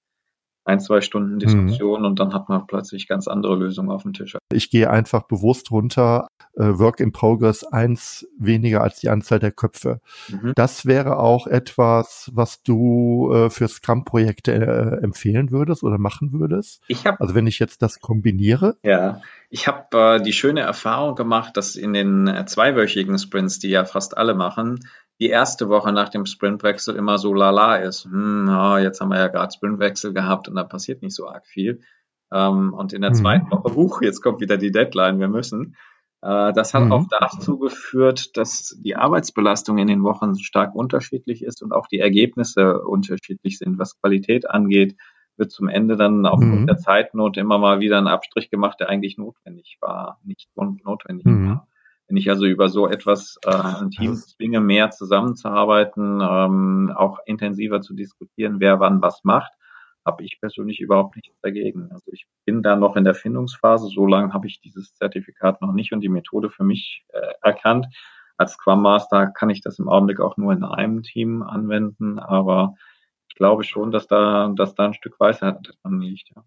ein, zwei Stunden mhm. Diskussion mhm. und dann hat man plötzlich ganz andere Lösungen auf dem Tisch. Ich gehe einfach bewusst runter, äh, Work in Progress eins weniger als die Anzahl der Köpfe. Mhm. Das wäre auch etwas, was du äh, für Scrum-Projekte äh, empfehlen würdest oder machen würdest? Ich hab, also wenn ich jetzt das kombiniere? Ja, ich habe äh, die schöne Erfahrung gemacht, dass in den äh, zweiwöchigen Sprints, die ja fast alle machen, die erste Woche nach dem Sprintwechsel immer so lala ist. Hm, ja, jetzt haben wir ja gerade Sprintwechsel gehabt und da passiert nicht so arg viel. Ähm, und in der mhm. zweiten Woche, huch, jetzt kommt wieder die Deadline, wir müssen. Äh, das hat mhm. auch dazu geführt, dass die Arbeitsbelastung in den Wochen stark unterschiedlich ist und auch die Ergebnisse unterschiedlich sind. Was Qualität angeht, wird zum Ende dann aufgrund mhm. der Zeitnot immer mal wieder ein Abstrich gemacht, der eigentlich notwendig war, nicht notwendig mhm. war. Wenn ich also über so etwas äh, ein Team zwinge, mehr zusammenzuarbeiten, ähm, auch intensiver zu diskutieren, wer wann was macht, habe ich persönlich überhaupt nichts dagegen. Also ich bin da noch in der Findungsphase. So lange habe ich dieses Zertifikat noch nicht und die Methode für mich äh, erkannt. Als Scrum Master kann ich das im Augenblick auch nur in einem Team anwenden, aber ich glaube schon, dass da, dass da ein Stück Weisheit dran liegt. Ja.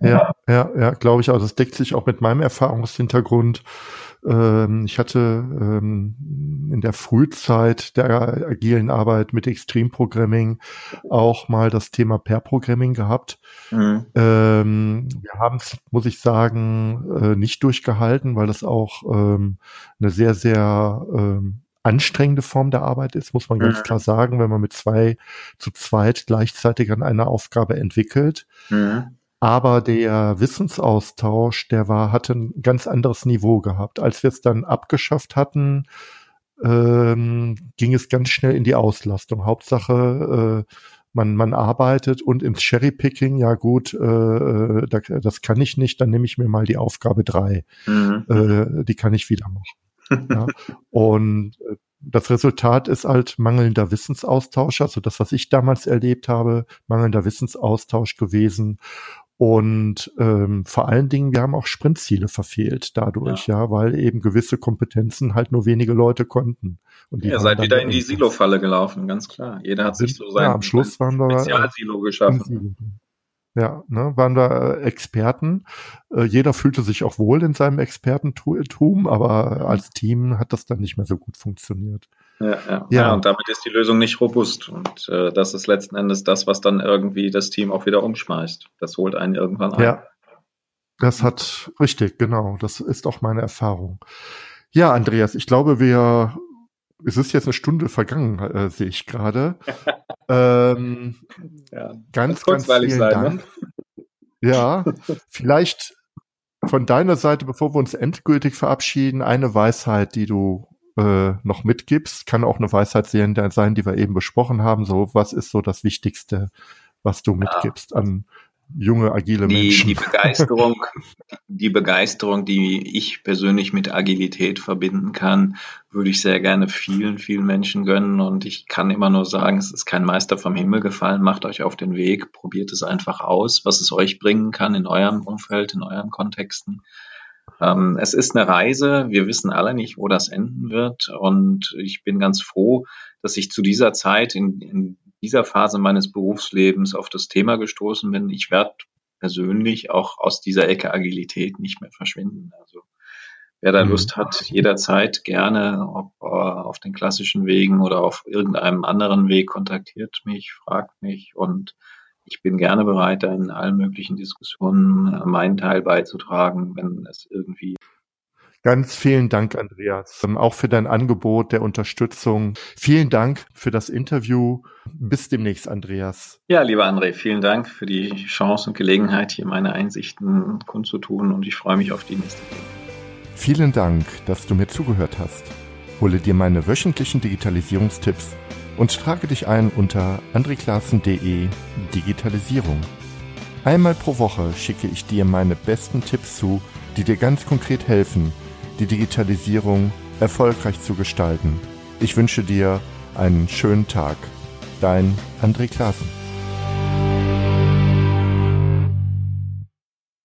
Ja, ja, ja, glaube ich auch. Das deckt sich auch mit meinem Erfahrungshintergrund. Ähm, ich hatte ähm, in der Frühzeit der agilen Arbeit mit Extreme Programming auch mal das Thema Pair Programming gehabt. Mhm. Ähm, wir haben es, muss ich sagen, äh, nicht durchgehalten, weil das auch ähm, eine sehr, sehr ähm, anstrengende Form der Arbeit ist, muss man ganz mhm. klar sagen, wenn man mit zwei zu zweit gleichzeitig an einer Aufgabe entwickelt. Mhm. Aber der Wissensaustausch, der war, hatte ein ganz anderes Niveau gehabt. Als wir es dann abgeschafft hatten, ähm, ging es ganz schnell in die Auslastung. Hauptsache, äh, man, man arbeitet und ins Cherrypicking, ja gut, äh, äh das kann ich nicht, dann nehme ich mir mal die Aufgabe drei. Mhm. Äh, die kann ich wieder machen. ja. Und äh, das Resultat ist halt mangelnder Wissensaustausch, also das, was ich damals erlebt habe, mangelnder Wissensaustausch gewesen und ähm, vor allen Dingen, wir haben auch Sprintziele verfehlt dadurch, ja. ja, weil eben gewisse Kompetenzen halt nur wenige Leute konnten. Und Ihr seid wieder in die Silo-Falle gelaufen, ganz klar. Jeder hat sich so sein ja, am Schluss waren wir Spezialsilo geschaffen. Ja, ne, waren wir äh, Experten. Äh, jeder fühlte sich auch wohl in seinem Expertentum, aber als Team hat das dann nicht mehr so gut funktioniert. Ja, ja. ja. und damit ist die Lösung nicht robust. Und äh, das ist letzten Endes das, was dann irgendwie das Team auch wieder umschmeißt. Das holt einen irgendwann ein. Ja, das hat richtig, genau. Das ist auch meine Erfahrung. Ja, Andreas, ich glaube, wir es ist jetzt eine Stunde vergangen, äh, sehe ich gerade. ähm, ja, ganz, ganz vielen sein, ne? Dank. Ne? Ja, vielleicht von deiner Seite, bevor wir uns endgültig verabschieden, eine Weisheit, die du äh, noch mitgibst. Kann auch eine Weisheit sein, die wir eben besprochen haben. So, was ist so das Wichtigste, was du mitgibst an junge, agile die, Menschen. Die Begeisterung, die Begeisterung, die ich persönlich mit Agilität verbinden kann, würde ich sehr gerne vielen, vielen Menschen gönnen. Und ich kann immer nur sagen, es ist kein Meister vom Himmel gefallen. Macht euch auf den Weg, probiert es einfach aus, was es euch bringen kann in eurem Umfeld, in euren Kontexten. Ähm, es ist eine Reise. Wir wissen alle nicht, wo das enden wird. Und ich bin ganz froh, dass ich zu dieser Zeit in, in dieser Phase meines Berufslebens auf das Thema gestoßen bin. Ich werde persönlich auch aus dieser Ecke Agilität nicht mehr verschwinden. Also wer da mhm. Lust hat, jederzeit gerne, ob äh, auf den klassischen Wegen oder auf irgendeinem anderen Weg, kontaktiert mich, fragt mich und ich bin gerne bereit, da in allen möglichen Diskussionen äh, meinen Teil beizutragen, wenn es irgendwie Ganz vielen Dank, Andreas, ähm, auch für dein Angebot der Unterstützung. Vielen Dank für das Interview. Bis demnächst, Andreas. Ja, lieber André, vielen Dank für die Chance und Gelegenheit, hier meine Einsichten kundzutun und ich freue mich auf die nächste Folge. Vielen Dank, dass du mir zugehört hast. Hole dir meine wöchentlichen Digitalisierungstipps und trage dich ein unter andreklassen.de Digitalisierung. Einmal pro Woche schicke ich dir meine besten Tipps zu, die dir ganz konkret helfen, die Digitalisierung erfolgreich zu gestalten. Ich wünsche dir einen schönen Tag. Dein André Klaassen.